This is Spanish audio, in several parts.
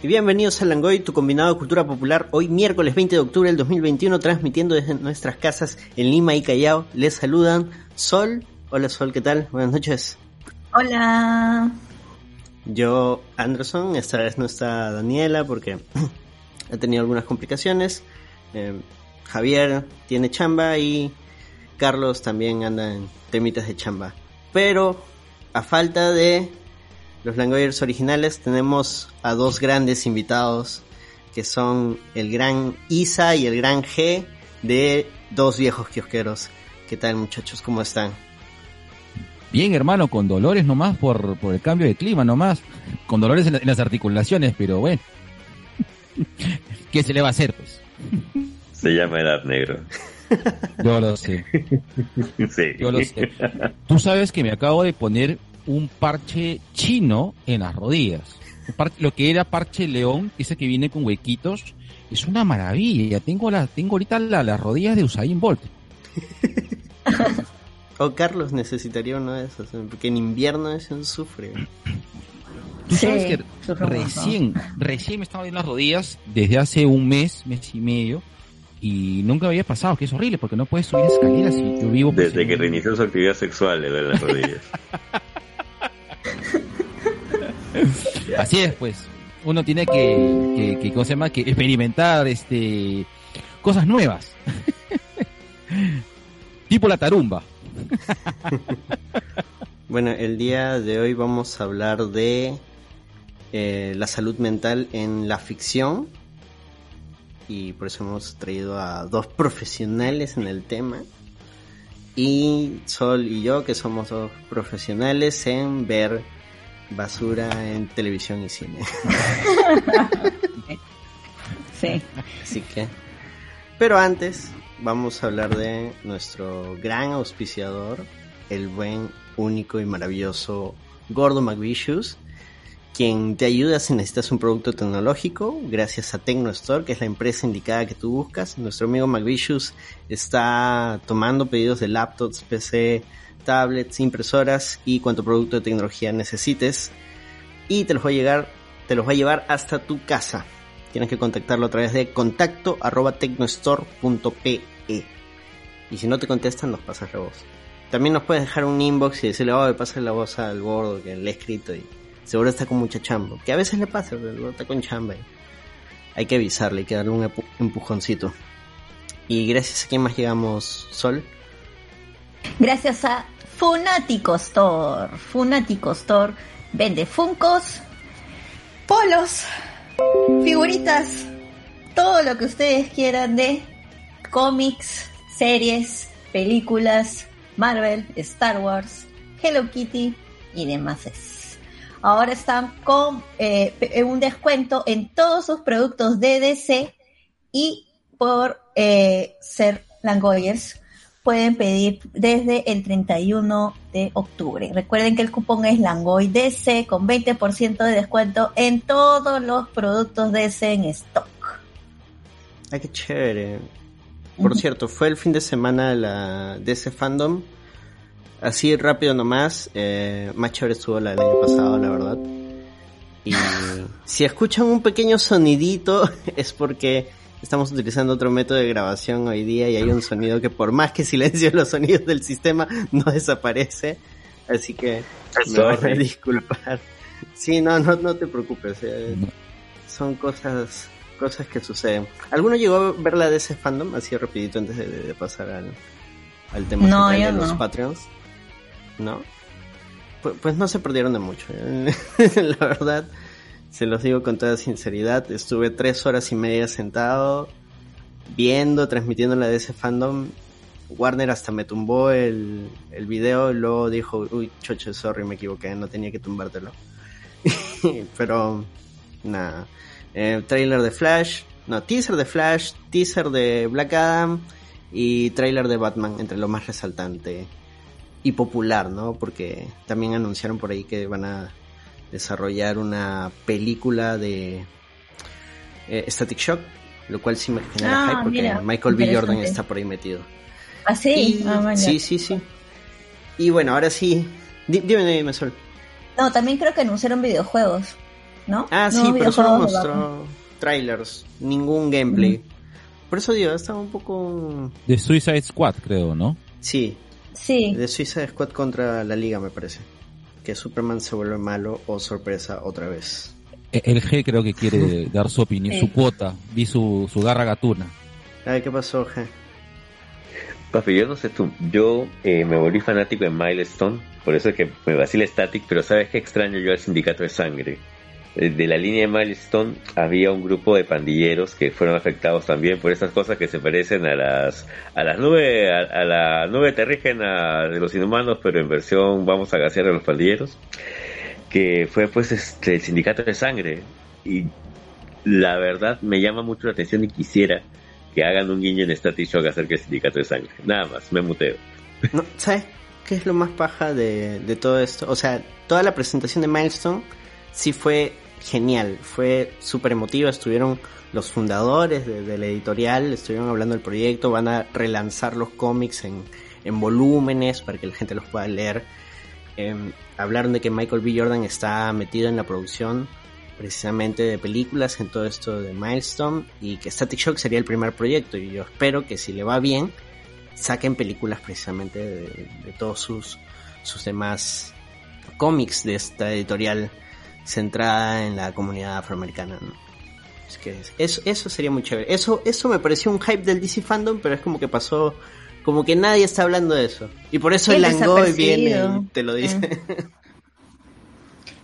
y bienvenidos a Langoy, tu combinado de cultura popular. Hoy miércoles 20 de octubre del 2021, transmitiendo desde nuestras casas en Lima y Callao. Les saludan Sol. Hola Sol, ¿qué tal? Buenas noches. Hola. Yo, Anderson, esta vez no está Daniela porque ha tenido algunas complicaciones. Eh, Javier tiene chamba y Carlos también anda en temitas de chamba. Pero a falta de los Langoyers originales tenemos a dos grandes invitados que son el gran Isa y el gran G de dos viejos kiosqueros. ¿Qué tal muchachos? ¿Cómo están? Bien, hermano, con dolores nomás por, por el cambio de clima nomás, con dolores en, las articulaciones, pero bueno, ¿qué se le va a hacer pues? Se llama edad negro. Yo lo sé. Sí. Yo lo sé. Tú sabes que me acabo de poner un parche chino en las rodillas. Lo que era parche león, ese que viene con huequitos, es una maravilla. Tengo la, tengo ahorita las rodillas de Usain Bolt. o Carlos necesitaría uno de esos, porque en invierno es un sufre. Tú sabes que recién, recién me estaba viendo las rodillas desde hace un mes, mes y medio, y nunca había pasado, que es horrible porque no puedes subir escaleras y yo vivo... Desde que reinició su actividad sexual le las rodillas. Así es, pues. Uno tiene que, que, ¿cómo se llama? Que experimentar este cosas nuevas. tipo la tarumba. bueno, el día de hoy vamos a hablar de eh, la salud mental en la ficción. Y por eso hemos traído a dos profesionales en el tema. Y Sol y yo, que somos dos profesionales en ver basura en televisión y cine. sí. Así que. Pero antes, vamos a hablar de nuestro gran auspiciador, el buen, único y maravilloso Gordo McVicious, quien te ayuda si necesitas un producto tecnológico, gracias a TecnoStore, que es la empresa indicada que tú buscas. Nuestro amigo McVicious está tomando pedidos de laptops, PC, tablets, impresoras y cuanto producto de tecnología necesites. Y te los va a llegar, te los va a llevar hasta tu casa. Tienes que contactarlo a través de contacto tecnostore.pe. Y si no te contestan, nos pasas la voz. También nos puedes dejar un inbox y decirle, oh, pasa la voz al gordo que le he escrito y seguro está con mucha chamba. Que a veces le pasa, pero está con chamba hay que avisarle, hay que darle un empujoncito. Y gracias a quién más llegamos, Sol. Gracias a Funático Store. Funático Store vende funcos, polos, figuritas, todo lo que ustedes quieran de cómics, series, películas, Marvel, Star Wars, Hello Kitty y demás. Ahora están con eh, un descuento en todos sus productos de DC y por eh, ser Langoyers pueden pedir desde el 31 de octubre. Recuerden que el cupón es Langoy DC con 20% de descuento en todos los productos DC en stock. Ay, qué chévere. Por cierto, fue el fin de semana la DC Fandom. Así rápido nomás. Eh, más chévere estuvo la del año pasado, la verdad. Y si escuchan un pequeño sonidito es porque estamos utilizando otro método de grabación hoy día y hay un sonido que por más que silencio los sonidos del sistema no desaparece. Así que me voy a disculpar. Sí, no, no, no te preocupes. Eh. Son cosas cosas que suceden. ¿Alguno llegó a ver la de ese fandom así rapidito antes de, pasar al, al tema no, de los Patreons? ¿No? Pues, no se perdieron de mucho. ¿eh? la verdad se los digo con toda sinceridad, estuve tres horas y media sentado, viendo, transmitiendo la de fandom. Warner hasta me tumbó el, el video y luego dijo, uy, choche, sorry, me equivoqué, no tenía que tumbártelo. Pero, nada. Eh, trailer de Flash, no, teaser de Flash, teaser de Black Adam y trailer de Batman, entre lo más resaltante y popular, ¿no? Porque también anunciaron por ahí que van a desarrollar una película de eh, Static Shock, lo cual sí me genera ah, hype porque Michael B. Jordan está por ahí metido. ¿Ah, sí? Ah, sí, sí, sí. Y bueno, ahora sí, dime, dime, Sol. No, también creo que anunciaron videojuegos. ¿no? Ah, sí, pero solo mostró trailers, ningún gameplay. Por eso digo, estaba un poco... De Suicide Squad, creo, ¿no? Sí, Sí, de Suicide Squad contra la Liga me parece. Que Superman se vuelve malo o sorpresa otra vez. E- El G creo que quiere dar su opinión, Sí. su cuota, vi su, su garra gatuna. A ver, ¿qué pasó, G? Papi, yo no sé tú, yo eh, me volví fanático de Milestone, por eso es que me vacila Static, pero ¿sabes qué extraño yo al Sindicato de Sangre? Eh, De la línea de Milestone había un grupo de pandilleros que fueron afectados también por esas cosas que se parecen a las a las nubes a, la nube terrígena de los inhumanos, pero en versión vamos a gasear a los pandilleros, que fue pues este el Sindicato de Sangre y la verdad me llama mucho la atención y quisiera que hagan un guiño en Static Shock acerca del Sindicato de Sangre. Nada más, me muteo. ¿Sabes qué es lo más paja de, de todo esto? O sea, toda la presentación de Milestone sí fue genial, fue súper emotiva, estuvieron los fundadores de, la editorial, estuvieron hablando del proyecto, van a relanzar los cómics en, en volúmenes para que la gente los pueda leer. Em, hablaron de que Michael B. Jordan está metido en la producción precisamente de películas en todo esto de Milestone y que Static Shock sería el primer proyecto y yo espero que si le va bien saquen películas precisamente de, de todos sus, sus demás cómics de esta editorial centrada en la comunidad afroamericana. ¿no? Es que eso, eso sería muy chévere. Eso, eso me pareció un hype del DC Fandom, pero es como que pasó, como que nadie está hablando de eso. Y por eso el Langoy viene y te lo dice.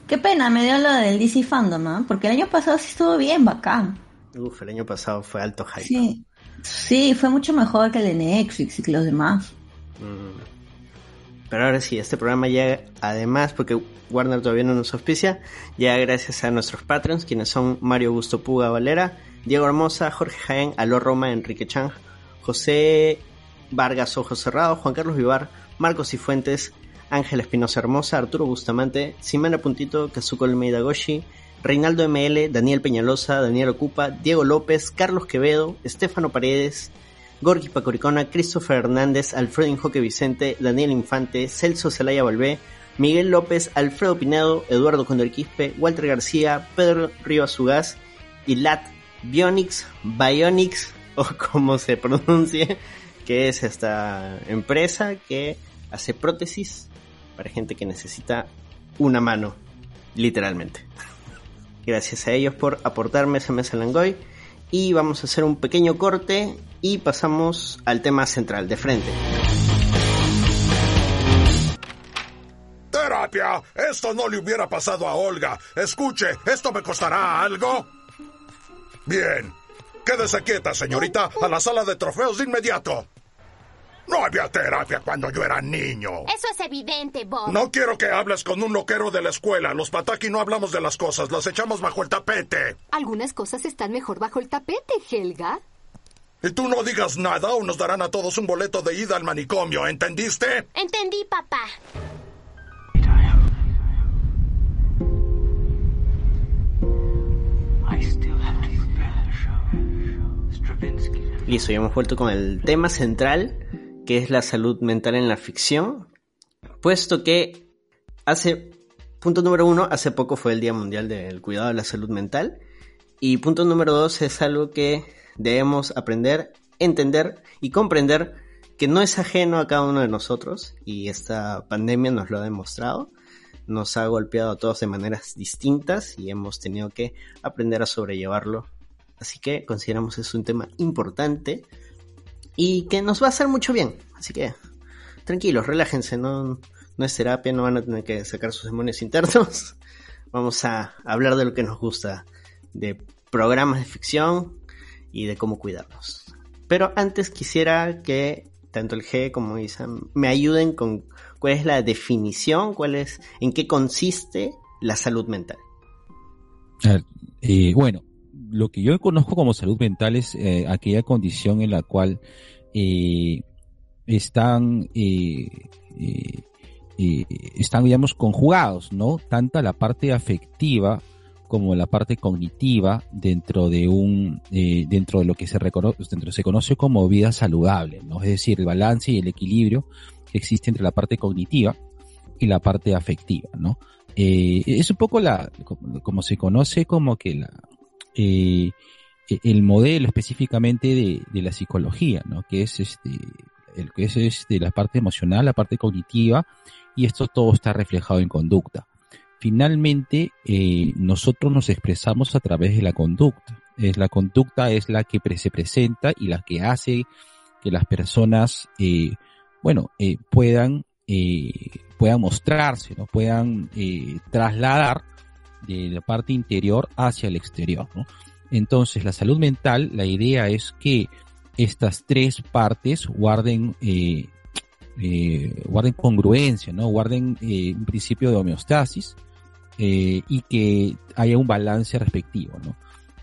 qué pena me dio lo del DC Fandom, ¿ah? Porque el año pasado sí estuvo bien, bacán. Uf, el año pasado fue alto hype. Sí, sí, fue mucho mejor que el de Netflix y que los demás. Mm. Pero ahora sí, este programa llega además, porque Warner todavía no nos auspicia, llega gracias a nuestros patrons, quienes son Mario Augusto Puga Valera, Diego Hermosa, Jorge Jaén, Aló Roma, Enrique Chang, José Vargas Ojos Cerrados, Juan Carlos Vivar, Marcos Cifuentes, Ángela Espinosa Hermosa, Arturo Bustamante, Simena Puntito, Kazuko Almeida Goshi, Reinaldo ML, Daniel Peñalosa, Daniel Ocupa, Diego López, Carlos Quevedo, Estefano Paredes, Gorgi Pacoricona, Christopher Hernández, Alfredo Injoque Vicente, Daniel Infante, Celso Zelaya Valvé, Miguel López, Alfredo Pinedo, Eduardo Condorquispe, Walter García, Pedro Rivas Ugaz y Lat Bionix, Bionix, o como se pronuncie, que es esta empresa que hace prótesis para gente que necesita una mano, literalmente. Gracias a ellos por aportarme ese mes al Langoy. Y vamos a hacer un pequeño corte y pasamos al tema central, de frente. ¡Terapia! Esto no le hubiera pasado a Olga. Escuche, ¿esto me costará algo? Bien. Quédese quieta, señorita, a la sala de trofeos de inmediato. No había terapia cuando yo era niño. Eso es evidente, Bob. No quiero que hables con un loquero de la escuela. Los pataki no hablamos de las cosas, las echamos bajo el tapete. Algunas cosas están mejor bajo el tapete, Helga. Y tú no digas nada o nos darán a todos un boleto de ida al manicomio, ¿entendiste? Entendí, papá. Listo, ya hemos vuelto con el tema central, que es la salud mental en la ficción. Puesto que hace, punto número uno, hace poco fue el Día Mundial del Cuidado de la Salud Mental. Y punto número dos es algo que debemos aprender, entender y comprender que no es ajeno a cada uno de nosotros. Y esta pandemia nos lo ha demostrado. Nos ha golpeado a todos de maneras distintas y hemos tenido que aprender a sobrellevarlo Así que consideramos es un tema importante y que nos va a hacer mucho bien. Así que tranquilos, relájense, no, no es terapia, no van a tener que sacar sus demonios internos. Vamos a hablar de lo que nos gusta, de programas de ficción y de cómo cuidarnos. Pero antes quisiera que tanto el G como Isa me ayuden con cuál es la definición, cuál es, en qué consiste la salud mental. A ver, eh, bueno, lo que yo conozco como salud mental es eh, aquella condición en la cual eh, están, eh, están, digamos, conjugados, ¿no? Tanto la parte afectiva como la parte cognitiva dentro de un, eh, dentro de lo que se reconoce, dentro se conoce como vida saludable, ¿no? Es decir, el balance y el equilibrio que existe entre la parte cognitiva y la parte afectiva, ¿no? Eh, es un poco la, como, se conoce como que la, eh, el modelo específicamente de, de, la psicología, ¿no? Que es este, el que es este, la parte emocional, la parte cognitiva, y esto todo está reflejado en conducta. Finalmente, eh, nosotros nos expresamos a través de la conducta. Es, la conducta es la que se presenta y la que hace que las personas, eh, bueno, eh, puedan, puedan mostrarse, ¿no? puedan trasladar de la parte interior hacia el exterior. Entonces, la salud mental, la idea es que estas tres partes guarden, eh, guarden congruencia, ¿no? Guarden eh, un principio de homeostasis eh, y que haya un balance respectivo, ¿no?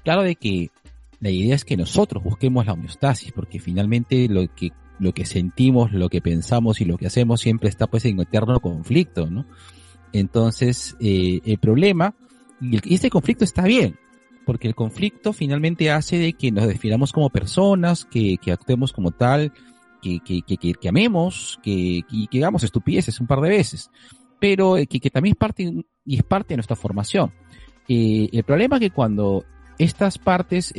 Claro de que la idea es que nosotros busquemos la homeostasis, porque finalmente lo que lo que sentimos, lo que pensamos y lo que hacemos siempre está pues en eterno conflicto, ¿no? Entonces, eh, el problema, y este conflicto está bien, porque el conflicto finalmente hace de que nos definamos como personas, que, que actuemos como tal, que, que, que, que, amemos, que, que, hagamos estupideces un par de veces, pero eh, que, que también es parte, y es parte de nuestra formación. Eh, el problema es que cuando estas partes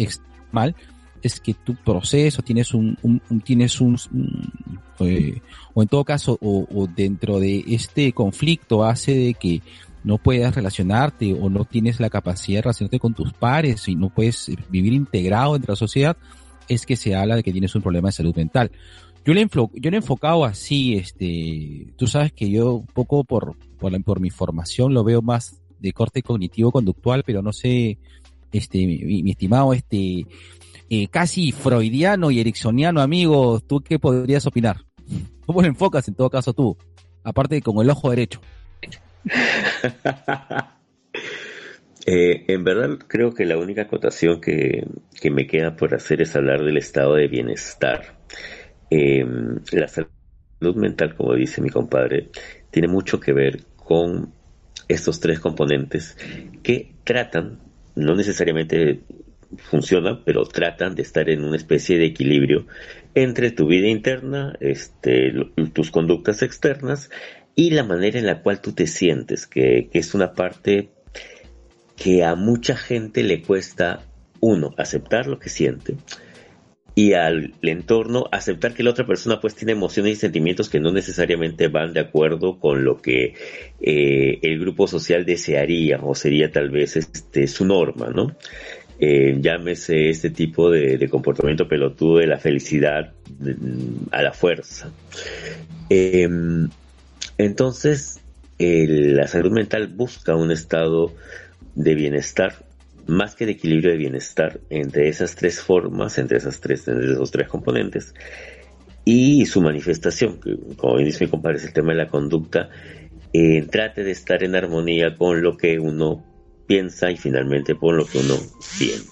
mal, es que tu proceso tienes un, un, un tienes un, un eh, o en todo caso, o, o dentro de este conflicto hace de que no puedas relacionarte o no tienes la capacidad de relacionarte con tus pares y no puedes vivir integrado entre la sociedad, es que se habla de que tienes un problema de salud mental. Yo le, yo le he enfocado así, este, tú sabes que yo un poco por, por, mi formación lo veo más de corte cognitivo-conductual, pero no sé, este, mi, estimado, este, eh, casi freudiano y ericksoniano amigo, ¿tú qué podrías opinar? ¿Cómo lo enfocas en todo caso tú? Aparte con el ojo derecho. eh, en verdad creo que la única acotación que, que, me queda por hacer es hablar del estado de bienestar. Eh, la salud mental, como dice mi compadre, tiene mucho que ver con estos tres componentes que tratan, no necesariamente funcionan, pero tratan de estar en una especie de equilibrio entre tu vida interna, este, tus conductas externas y la manera en la cual tú te sientes, que, que, es una parte que a mucha gente le cuesta, uno, aceptar lo que siente y al entorno aceptar que la otra persona pues tiene emociones y sentimientos que no necesariamente van de acuerdo con lo que eh, el grupo social desearía o sería tal vez este su norma, ¿no? Eh, llámese este tipo de, comportamiento pelotudo de la felicidad de, a la fuerza. Eh, entonces, la salud mental busca un estado de bienestar, más que de equilibrio de bienestar, entre esas tres formas, entre esas tres, entre esos tres componentes, y su manifestación, que como bien dice mi compadre, es el tema de la conducta, eh, trate de estar en armonía con lo que uno piensa y finalmente con lo que uno siente.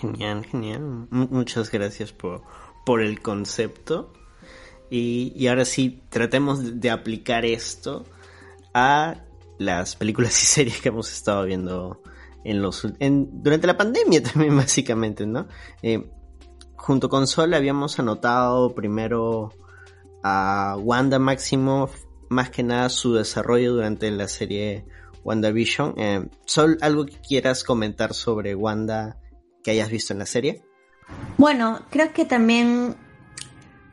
Genial, genial. Muchas gracias por, por el concepto. Y, y, ahora sí, tratemos de aplicar esto a las películas y series que hemos estado viendo en los en, durante la pandemia también básicamente, ¿no? Eh, junto con Sol habíamos anotado primero a Wanda Maximoff, más que nada su desarrollo durante la serie WandaVision. Eh, Sol, ¿algo que quieras comentar sobre Wanda que hayas visto en la serie? Bueno, creo que también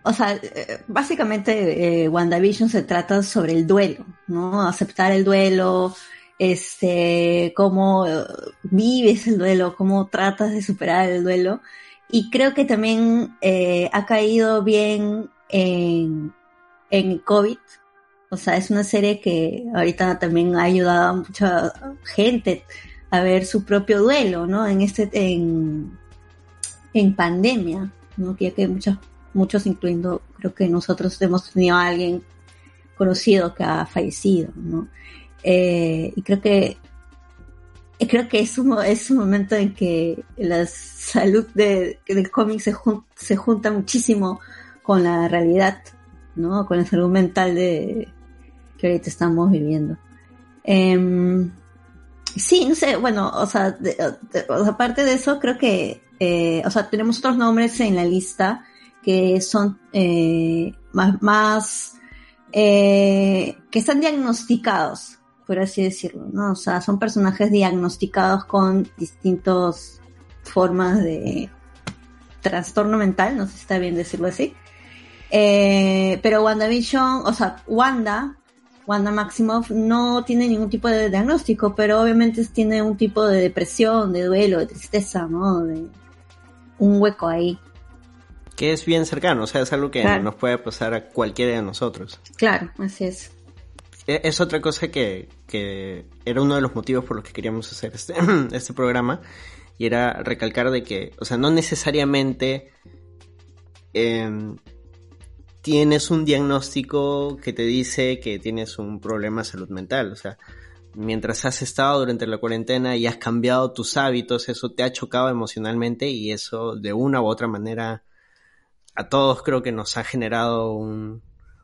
o sea, básicamente eh, WandaVision se trata sobre el duelo, ¿no? Aceptar el duelo, este, cómo vives el duelo, cómo tratas de superar el duelo. Y creo que también eh, ha caído bien en, en COVID. O sea, es una serie que ahorita también ha ayudado a mucha gente a ver su propio duelo, ¿no? En este, en, en pandemia, ¿no? Ya que muchas muchos incluyendo creo que nosotros hemos tenido a alguien conocido que ha fallecido, ¿no? Eh, y creo que creo que es un, es un momento en que la salud de, del cómic se, jun, se junta muchísimo con la realidad, ¿no? Con la salud mental de que ahorita estamos viviendo. Eh, sí, no sé, bueno, o sea, de, aparte de eso, creo que, eh, o sea, tenemos otros nombres en la lista que son eh, más, más eh, que están diagnosticados, por así decirlo, ¿no? O sea, son personajes diagnosticados con distintas formas de trastorno mental, no sé si está bien decirlo así. Eh, pero WandaVision, o sea, Wanda, Wanda Maximoff no tiene ningún tipo de diagnóstico, pero obviamente tiene un tipo de depresión, de duelo, de tristeza, ¿no? De un hueco ahí. Que es bien cercano, o sea, es algo que Claro. nos puede pasar a cualquiera de nosotros. Claro, así es. E- Es otra cosa que, que era uno de los motivos por los que queríamos hacer este, este programa y era recalcar de que, o sea, no necesariamente em, tienes un diagnóstico que te dice que tienes un problema de salud mental, o sea, mientras has estado durante la cuarentena y has cambiado tus hábitos, eso te ha chocado emocionalmente y eso de una u otra manera a todos creo que nos ha generado un,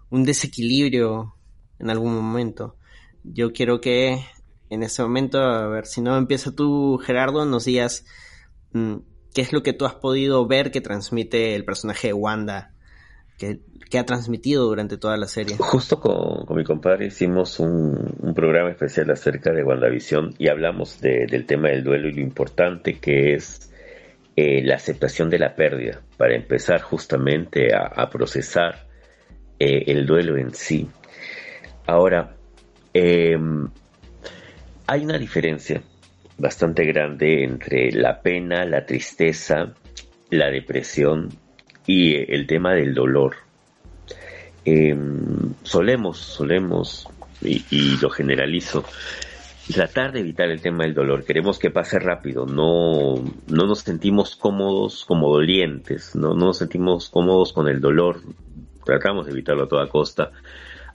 un desequilibrio en algún momento. Yo quiero que en este momento, a ver, si no empieza tú, Gerardo, nos digas mm, qué es lo que tú has podido ver que transmite el personaje de Wanda, que, que ha transmitido durante toda la serie. Justo con, con mi compadre hicimos un, programa especial acerca de WandaVision y hablamos de- del tema del duelo y lo importante que es eh, la aceptación de la pérdida para empezar justamente a, a procesar eh, el duelo en sí. Ahora, eh, hay una diferencia bastante grande entre la pena, la tristeza, la depresión y eh, el tema del dolor. Eh, solemos, solemos, y, y lo generalizo, tratar de evitar el tema del dolor. Queremos que pase rápido, no, no nos sentimos cómodos como dolientes, no, no nos sentimos cómodos con el dolor, tratamos de evitarlo a toda costa.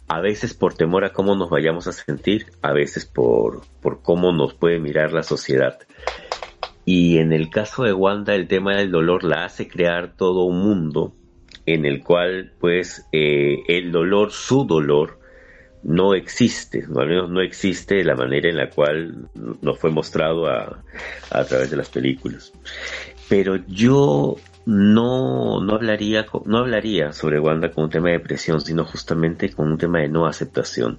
A veces por temor a cómo nos vayamos a sentir, a veces por, por cómo nos puede mirar la sociedad. Y en el caso de Wanda, el tema del dolor la hace crear todo un mundo en el cual, pues, eh, el dolor, su dolor, no existe, o al menos no existe de la manera en la cual nos fue mostrado a, a través de las películas. Pero yo no, no hablaría, no hablaría sobre Wanda con un tema de depresión, sino justamente con un tema de no aceptación.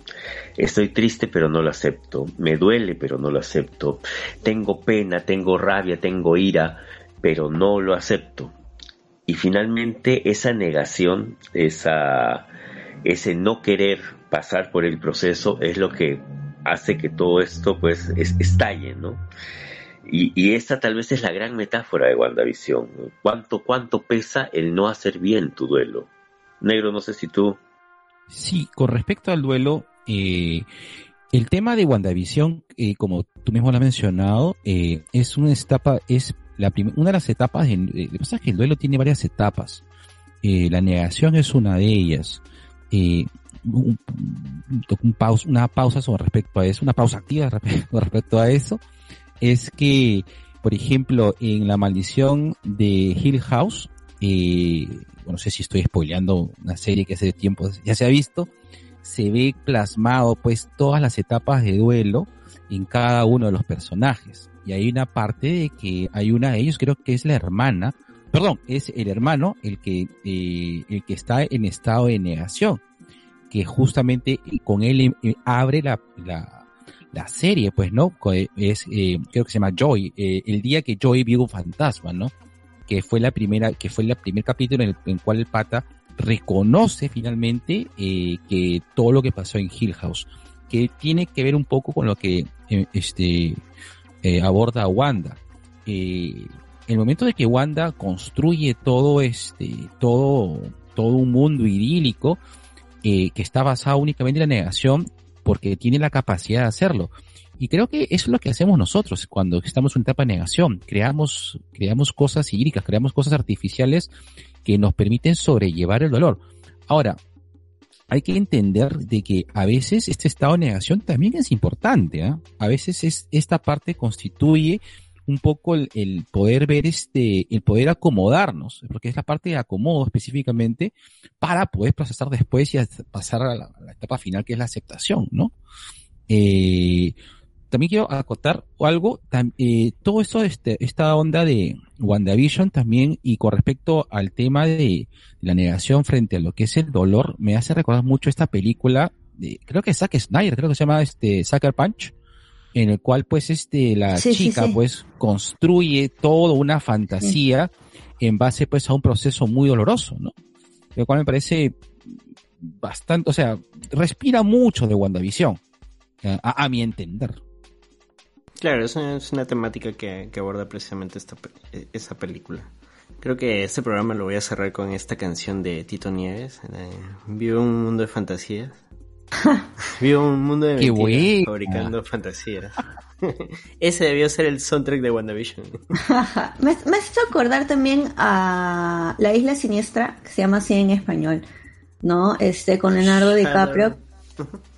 Estoy triste pero no lo acepto, me duele pero no lo acepto, tengo pena, tengo rabia, tengo ira, pero no lo acepto. Y finalmente esa negación, esa, ese no querer pasar por el proceso es lo que hace que todo esto pues es- estalle, ¿no? Y, y esta tal vez es la gran metáfora de WandaVision. ¿Cuánto, cuánto pesa el no hacer bien tu duelo? Negro, no sé si tú... Sí, con respecto al duelo, eh, el tema de WandaVision, eh, como tú mismo lo has mencionado, eh, es una etapa, es la una de las etapas, de, eh, lo que pasa es que el duelo tiene varias etapas. La negación es una de ellas. Un- un- un una pausa sobre respecto a eso, una pausa activa respecto a eso, es que, por ejemplo, en la maldición de Hill House, eh, no sé si estoy spoileando una serie que hace tiempo ya se ha visto, se ve plasmado pues todas las etapas de duelo en cada uno de los personajes. Y hay una parte de que hay una de ellos, creo que es la hermana, perdón, es el hermano el que, eh, el que está en estado de negación, que justamente con él eh, abre la, la serie, pues, ¿no? Co- Es, eh, creo que se llama Joy, eh, el día que Joy vio un fantasma, ¿no? Que fue la primera, que fue el primer capítulo en el, en cual el pata reconoce finalmente eh, que todo lo que pasó en Hill House, que tiene que ver un poco con lo que eh, este eh, aborda Wanda. Eh, el momento de que Wanda construye todo este, todo, todo un mundo idílico eh, que está basado únicamente en la negación, porque tiene la capacidad de hacerlo. Y creo que eso es lo que hacemos nosotros cuando estamos en una etapa de negación. Creamos, creamos cosas idílicas, creamos cosas artificiales que nos permiten sobrellevar el dolor. Ahora, hay que entender de que a veces este estado de negación también es importante. ¿ah? A veces es, esta parte constituye un poco el, el poder ver este, el poder acomodarnos, porque es la parte de acomodo específicamente para poder procesar después y pasar a la, a la etapa final que es la aceptación, ¿no? Eh, también quiero acotar algo, eh, todo esto, este, esta onda de WandaVision también, y con respecto al tema de la negación frente a lo que es el dolor, me hace recordar mucho esta película, de, creo que Zack Snyder, creo que se llama este Sucker Punch, en el cual pues este, la Sí, chica sí. pues construye toda una fantasía en base pues a un proceso muy doloroso, ¿no? Lo cual me parece bastante, o sea, respira mucho de WandaVision, a, a mi entender. Claro, es una, es una temática que, que aborda precisamente esta, eh, esa película. Creo que este programa lo voy a cerrar con esta canción de Tito Nieves. eh, Vivo un mundo de fantasías. Vivo un mundo de ¡Qué mentiras, fabricando fantasías. Ese debió ser el soundtrack de WandaVision. me, me has hecho acordar también a La Isla Siniestra, que se llama así en español, ¿no? Este, con Leonardo DiCaprio.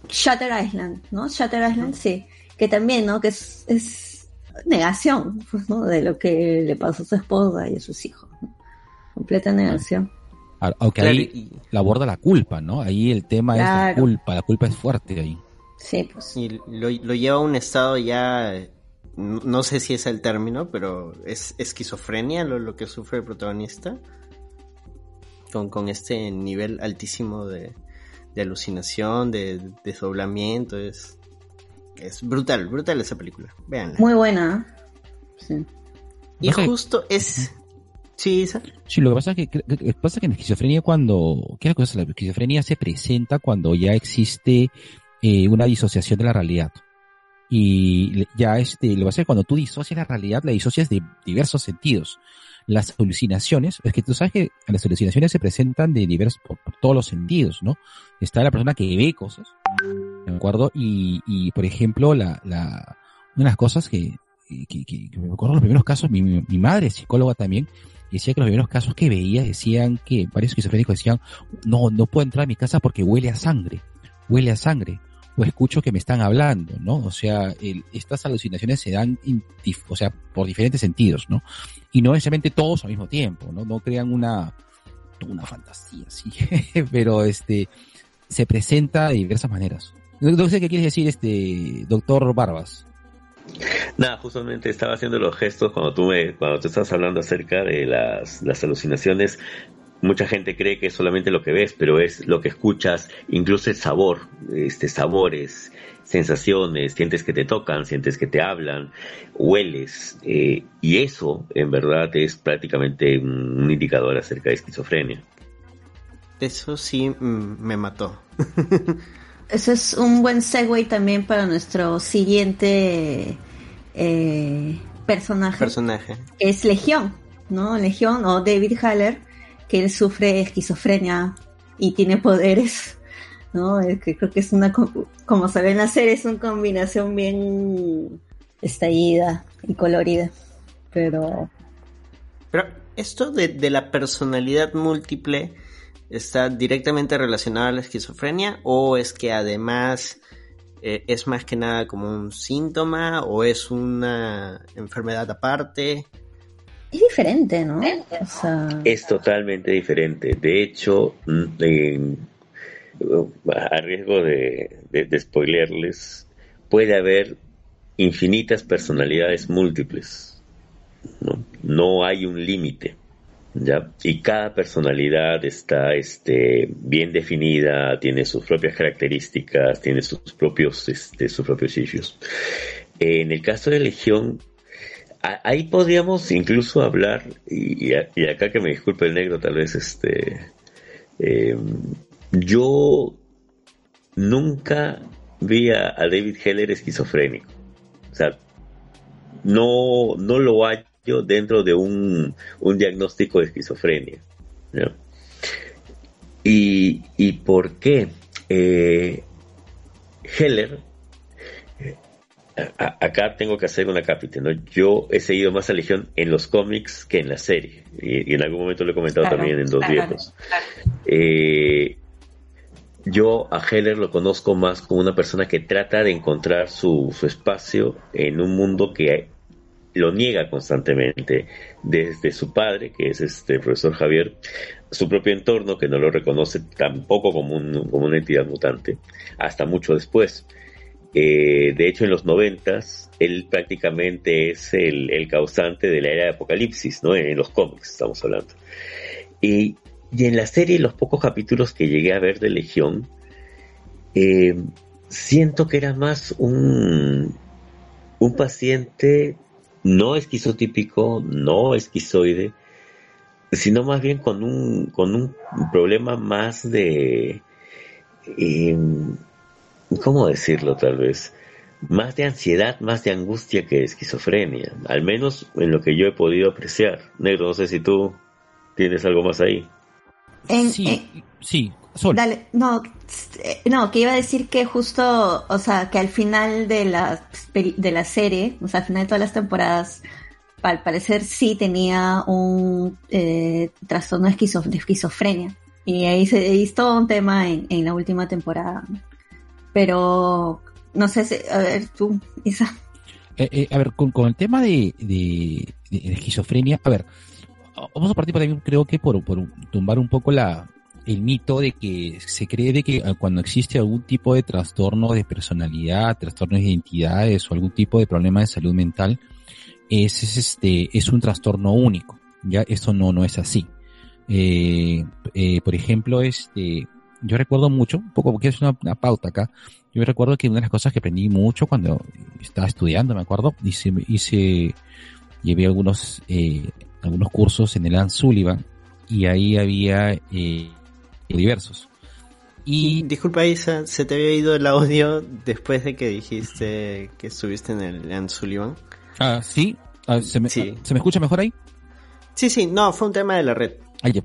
Shutter Island, ¿no? Shutter Island, sí. Que también, ¿no? Que es, es negación, pues, ¿no? De lo que le pasó a su esposa y a sus hijos. ¿no? Completa negación. Aunque Claro, ahí y, la aborda la culpa, ¿no? Ahí el tema es la culpa, la culpa es fuerte ahí. Sí, pues. y lo, lo lleva a un estado ya, eh, no sé si es el término, pero es esquizofrenia lo, lo que sufre el protagonista. Con, con este nivel altísimo de, de alucinación, de, desdoblamiento, es, es brutal, brutal esa película. Véanla. Muy buena. Sí. y No sé. justo es... Sí, Isa. Sí, lo que pasa es que, que- que pasa que en la esquizofrenia cuando, ¿qué es la cosa? La esquizofrenia se presenta cuando ya existe eh, una disociación de la realidad. Y ya este, lo que pasa es que cuando tú disocias la realidad, la disocias de diversos sentidos. Las alucinaciones, es que tú sabes que las alucinaciones se presentan de diversos, por, por todos los sentidos, ¿no? Está la persona que ve cosas, ¿de acuerdo? Y, y por ejemplo, la, la, una de las cosas que, que, que- que me acuerdo los primeros casos, mi, mi, mi madre psicóloga también, y decía que los primeros casos que veía decían que varios esquizofrénicos decían, no, no puedo entrar a mi casa porque huele a sangre, huele a sangre, o escucho que me están hablando, ¿no? O sea, estas alucinaciones se dan, o sea, por diferentes sentidos, ¿no? Y no necesariamente todos al mismo tiempo, ¿no? No crean una, una fantasía, sí, pero este, se presenta de diversas maneras. No, qué quieres decir, este, doctor Barbas. Nada, justamente estaba haciendo los gestos cuando tú me, cuando tú estás hablando acerca de las, las alucinaciones. Mucha gente cree que es solamente lo que ves, pero es lo que escuchas, incluso el sabor, este, sabores, sensaciones, sientes que te tocan, sientes que te hablan, hueles, eh, y eso en verdad es prácticamente un, indicador acerca de esquizofrenia. Eso sí mm, me mató. Ese es un buen segue también para nuestro siguiente eh, personaje, Personaje. que es Legión, ¿no? Legión o David Haller, que él sufre esquizofrenia y tiene poderes, ¿no? Es que creo que es una, co- como se ve en la serie, es una combinación bien estallida y colorida, pero Pero esto de, de la personalidad múltiple está directamente relacionado a la esquizofrenia o es que además eh, es más que nada como un síntoma o es una enfermedad aparte. es diferente, ¿no? O sea, Es totalmente diferente. De hecho, mm, en- a riesgo de, de, de spoilearles, puede haber infinitas personalidades múltiples. No, no hay un límite. ¿Ya? Y cada personalidad está este, bien definida, tiene sus propias características, tiene sus propios, este, sus propios issues. En el caso de Legión, ahí podríamos incluso hablar, y, y acá que me disculpe el negro, tal vez este. eh, yo nunca vi a, David Heller esquizofrénico. O sea, no, no lo hallo dentro de un, un diagnóstico de esquizofrenia. ¿Y, ¿Y por qué? Eh, Heller a- a- acá tengo que hacer una cápita, ¿no? Yo he seguido más a Legión en los cómics que en la serie. Y, y en algún momento lo he comentado Claro, también en Dos claro, Viejos. Eh, yo a Heller lo conozco más como una persona que trata de encontrar su, su espacio en un mundo que lo niega constantemente, desde su padre, que es este profesor Javier, su propio entorno, que no lo reconoce tampoco como, un- como una entidad mutante, hasta mucho después. Eh, de hecho, en los noventas, él prácticamente es el, causante de la era de Apocalipsis, ¿no? En, los cómics estamos hablando. Y, y, en la serie, los pocos capítulos que llegué a ver de Legión, eh, siento que era más un, un paciente no esquizotípico, no esquizoide, sino más bien con un, con un problema más de... Eh, ¿cómo decirlo tal vez? Más de ansiedad, más de angustia que de esquizofrenia, al menos en lo que yo he podido apreciar. Negro, no sé si tú tienes algo más ahí. En, sí, en- sí, Sol. Dale, no, eh, no, que iba a decir que justo, o sea, que al final de la, de la serie, o sea, al final de todas las temporadas, al parecer sí tenía un eh, trastorno de, esquizo- de esquizofrenia. Y ahí se todo un tema en, en la última temporada. Pero, no sé si, a ver, tú, Isa. Eh, eh, a ver, con, con el tema de, de- de- de esquizofrenia, a ver, vamos a partir por ahí, creo que por, por tumbar un poco la, el mito de que se cree de que ah, cuando existe algún tipo de trastorno de personalidad, trastorno de identidades o algún tipo de problema de salud mental, es, es, este, es un trastorno único. Ya, eso no, no es así. Eh, eh, por ejemplo, este, yo recuerdo mucho, un poco porque es una, pauta acá, yo recuerdo que una de las cosas que aprendí mucho cuando estaba estudiando, me acuerdo, hice, hice llevé algunos, eh, algunos cursos en el Ann Sullivan y ahí había eh, diversos. Y Y disculpa Isa, se te había ido el audio después de que dijiste que estuviste en el Ian Sullivan. ah, sí, ah, ¿se, me, Sí. ah, ¿se me escucha mejor ahí? Sí, sí, no, fue un tema de la red. Ah, ya.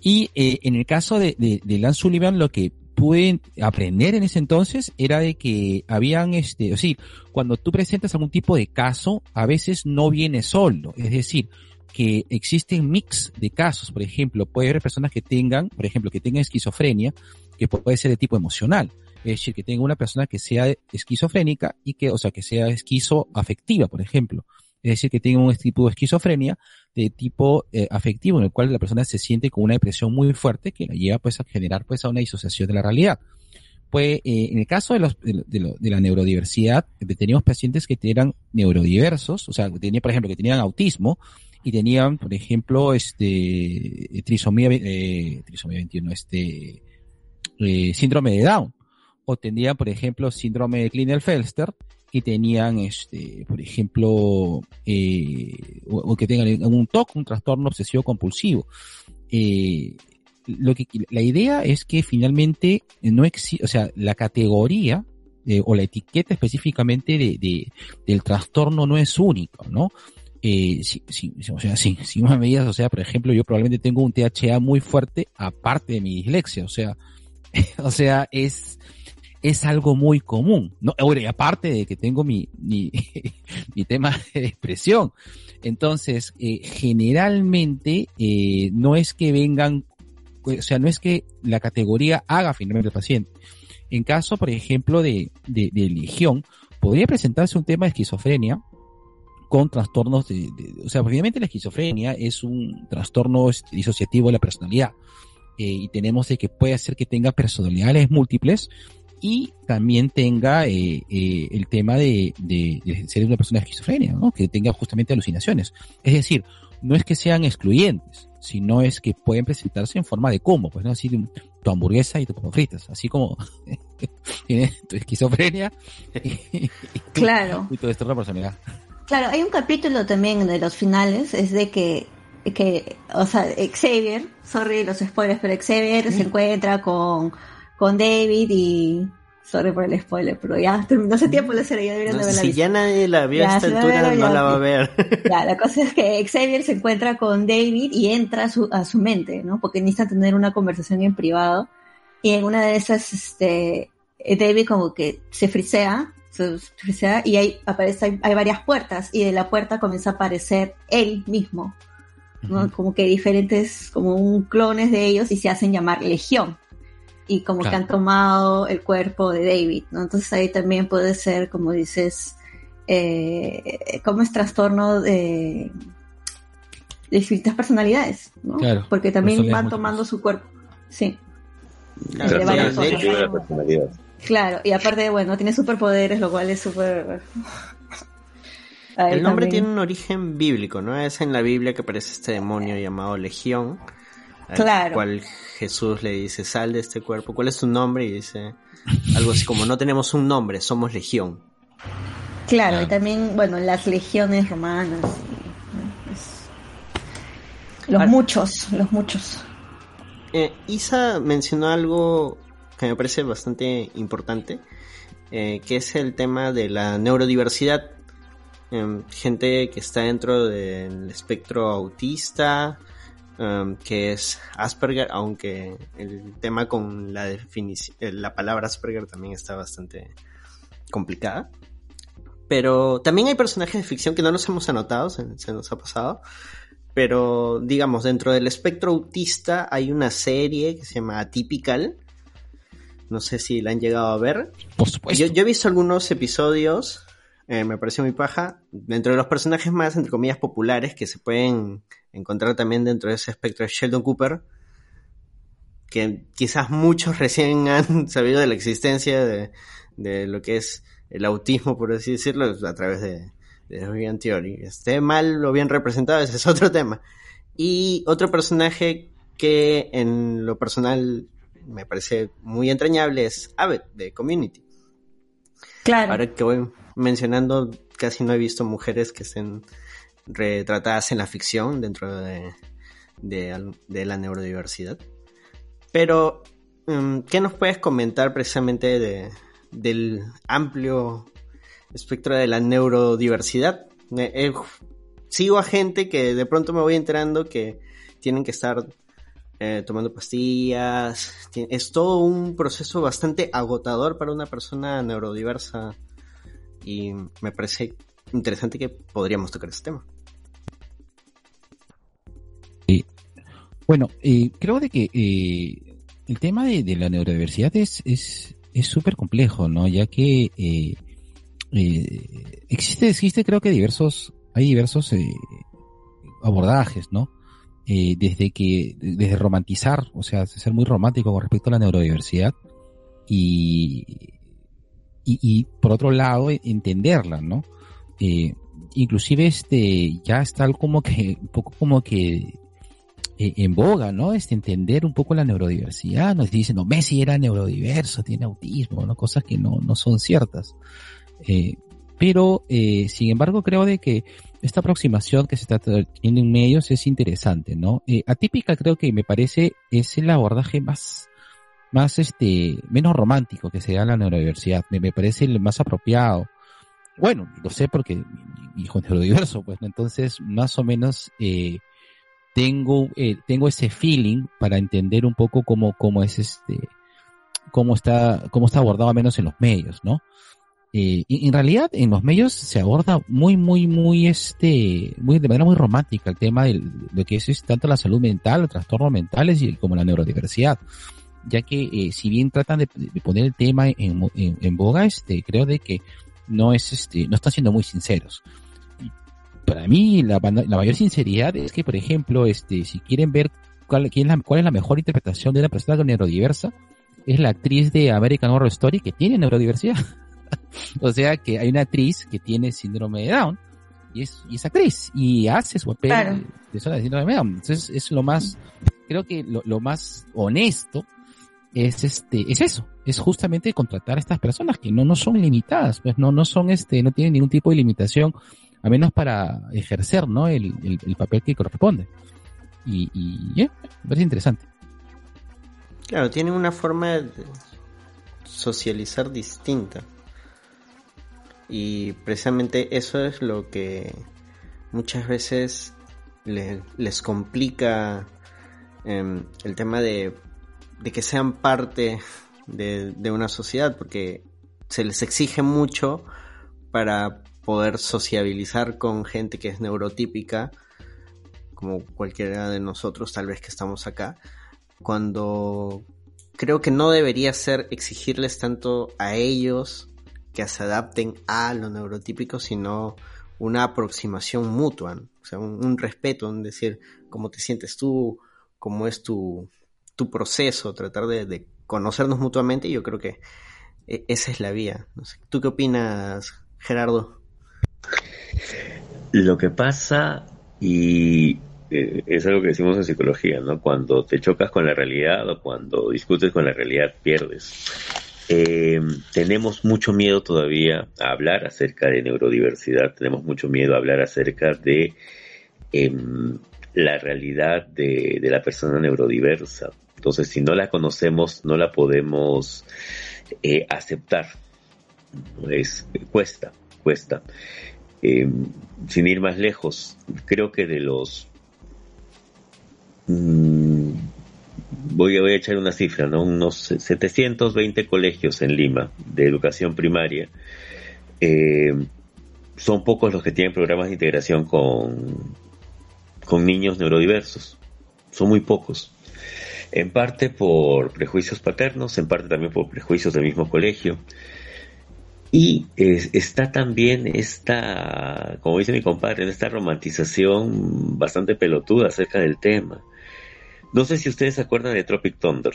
Y eh, en el caso de, de, de Lance Sullivan, lo que pude aprender en ese entonces era de que habían, este, o sea, cuando tú presentas algún tipo de caso, a veces no viene solo. Es decir, que existen mix de casos. Por ejemplo, puede haber personas que tengan, por ejemplo, que tengan esquizofrenia, que puede ser de tipo emocional. Es decir, que tenga una persona que sea esquizofrénica y que, o sea, que sea esquizoafectiva, por ejemplo. Es decir, que tenga un tipo de esquizofrenia de tipo eh, afectivo, en el cual la persona se siente con una depresión muy fuerte que la lleva pues a generar pues a una disociación de la realidad. Pues eh, en el caso de, los, de, de de la neurodiversidad, teníamos pacientes que eran neurodiversos, o sea, que por ejemplo, que tenían autismo y tenían, por ejemplo, este trisomía, eh, trisomía 21, este eh, síndrome de Down, o tenían, por ejemplo, síndrome de Klinefelter y tenían, este, por ejemplo, eh, o, que tengan un TOC, un trastorno obsesivo compulsivo. Eh, lo que, la idea es que finalmente no existe, o sea, la categoría eh, o la etiqueta específicamente de- del trastorno no es única, ¿no? Eh, si, si, o sea, si, si una medida, o sea, por ejemplo, yo probablemente tengo un THA muy fuerte aparte de mi dislexia, o sea, o sea, es, es algo muy común, ¿no? Ahora, y aparte de que tengo mi, mi, mi tema de depresión. Entonces, eh, generalmente, eh, no es que vengan, o sea, no es que la categoría haga finalmente el paciente. En caso, por ejemplo, de, de, de legión, podría presentarse un tema de esquizofrenia con trastornos de, de- o sea, obviamente la esquizofrenia es un trastorno disociativo de la personalidad. Eh, y tenemos de que puede hacer que tenga personalidades múltiples y también tenga eh, eh, el tema de, de- de ser una persona esquizofrenia, ¿no? que tenga justamente alucinaciones. Es decir, no es que sean excluyentes, sino es que pueden presentarse en forma de combo, pues no así tu hamburguesa y tu papas fritas, así como tienes tu esquizofrenia y, y tu- Claro. y tu trastorno de personalidad. Claro, hay un capítulo también de los finales, es de que, que o sea, Xavier, sorry los spoilers, pero Xavier se encuentra con, con David y, sorry por el spoiler, pero ya terminó hace tiempo la serie, ya deberían No, de si ya nadie la vio a esta no altura, no ya, la va a ver. Ya, la cosa es que Xavier se encuentra con David y entra a su, a su mente, ¿no? Porque necesita tener una conversación en privado. Y en una de esas, este, David como que se frisea y ahí aparece, hay, hay varias puertas y de la puerta comienza a aparecer él mismo, ¿no? Como que diferentes, como un clones de ellos y se hacen llamar Legión. Y como que han tomado el cuerpo de David, ¿no? Entonces ahí también puede ser, como dices, eh, como es trastorno de, de distintas personalidades, ¿no? Claro, Porque también personalidades van tomando su cuerpo. Sí. Claro, de varias de cosas. hecho, de la personalidad. Claro, y aparte, bueno, tiene superpoderes, lo cual es súper... El nombre también. tiene un origen bíblico, ¿no? Es en la Biblia que aparece este demonio llamado Legión. Al Claro. cual Jesús le dice, sal de este cuerpo. ¿Cuál es tu nombre? Y dice algo así como, no tenemos un nombre, somos Legión. Claro, Ah. y también, bueno, las legiones romanas. Los Ahora- muchos, los muchos. Eh, Isa mencionó algo que me parece bastante importante, eh, que es el tema de la neurodiversidad. Em, gente que está dentro del espectro autista, em, que es Asperger, aunque el tema con la definición, eh, la palabra Asperger también está bastante complicada. Pero también hay personajes de ficción que no los hemos anotado, se, se nos ha pasado. Pero digamos, dentro del espectro autista hay una serie que se llama Atypical. No sé si la han llegado a ver. Por supuesto. Yo, yo he visto algunos episodios, eh, me pareció muy paja. Dentro de los personajes más, entre comillas, populares que se pueden encontrar también dentro de ese espectro de Sheldon Cooper, que quizás muchos recién han sabido de la existencia de, de lo que es el autismo, por así decirlo, a través de, de Big Theory. Esté mal o bien representado, ese es otro tema. Y otro personaje que en lo personal me parece muy entrañable es Abed de Community. Claro. Ahora que voy mencionando, casi no he visto mujeres que estén retratadas en la ficción dentro de, de, la neurodiversidad. Pero, mm, ¿qué nos puedes comentar precisamente de, del amplio espectro de la neurodiversidad? Eh, eh, sigo a gente que de pronto me voy enterando que tienen que estar eh, tomando pastillas. Ti- Es todo un proceso bastante agotador para una persona neurodiversa y me parece interesante que podríamos tocar este tema. Bueno, eh, creo de que eh, el tema de, la neurodiversidad es es súper complejo, ¿no? Ya que eh, eh, existe existe creo que diversos hay diversos eh, abordajes, ¿no? Eh, desde que desde romantizar, o sea, ser muy romántico con respecto a la neurodiversidad y y, por otro lado entenderla, ¿no? Eh, inclusive este ya está como que un poco como que eh, en boga, ¿no? Este entender un poco la neurodiversidad, nos dicen, no, Messi era neurodiverso, tiene autismo, ¿no? Cosas que no, no son ciertas. Eh, pero, eh, sin embargo, creo de que esta aproximación que se está teniendo en medios es interesante, ¿no? Eh, atípica creo que me parece es el abordaje más, más este, menos romántico que se da en la neurodiversidad. Me, me parece el más apropiado. Bueno, lo sé porque mi, hijo es neurodiverso, pues, entonces, más o menos, eh, tengo, eh, tengo ese feeling para entender un poco cómo, cómo es este, cómo está, cómo está abordado al menos en los medios, ¿no? Eh, y en realidad en los medios se aborda muy, muy, muy este, muy, de manera muy romántica el tema de lo que es, tanto la salud mental, los trastornos mentales y como la neurodiversidad. Ya que eh, si bien tratan de, poner el tema en, boga, este, creo de que no es este, no están siendo muy sinceros para mí la, mayor sinceridad es que, por ejemplo, este, si quieren ver cuál, es la, cuál es la mejor interpretación de una persona neurodiversa, es la actriz de American Horror Story que tiene neurodiversidad. o sea que hay una actriz que tiene síndrome de Down y es, y es actriz y hace su papel Claro. de persona de síndrome de Down. Entonces es lo más, creo que lo, lo más honesto es este, es eso, es justamente contratar a estas personas que no, no son limitadas, pues no, no son este, no tienen ningún tipo de limitación a menos para ejercer ¿no? el, el, el papel que corresponde. Y, y yeah, me parece interesante. Claro, tienen una forma de socializar distinta. Y precisamente eso es lo que muchas veces le, les complica eh, el tema de, de, que sean parte de, de una sociedad, porque se les exige mucho para poder sociabilizar con gente que es neurotípica, como cualquiera de nosotros tal vez que estamos acá, cuando creo que no debería ser exigirles tanto a ellos que se adapten a lo neurotípico, sino una aproximación mutua, o sea, un, respeto, un decir cómo te sientes tú, cómo es tu, tu proceso, tratar de, conocernos mutuamente, y yo creo que e- esa es la vía. ¿Tú qué opinas, Gerardo? Lo que pasa, y eh, es algo que decimos en psicología, ¿no? Cuando te chocas con la realidad o cuando discutes con la realidad, pierdes. Eh, tenemos mucho miedo todavía a hablar acerca de neurodiversidad, tenemos mucho miedo a hablar acerca de em, la realidad de, de la persona neurodiversa. Entonces, si no la conocemos, no la podemos eh, aceptar. Es, cuesta, cuesta. Eh, sin ir más lejos, creo que de los... mm, voy, a, voy a echar una cifra, ¿no? Unos 720 colegios en Lima de educación primaria. Eh, son pocos los que tienen programas de integración con, con niños neurodiversos. Son muy pocos. En parte por prejuicios paternos, en parte también por prejuicios del mismo colegio. Y está también esta, como dice mi compadre, esta romantización bastante pelotuda acerca del tema. No sé si ustedes se acuerdan de Tropic Thunder.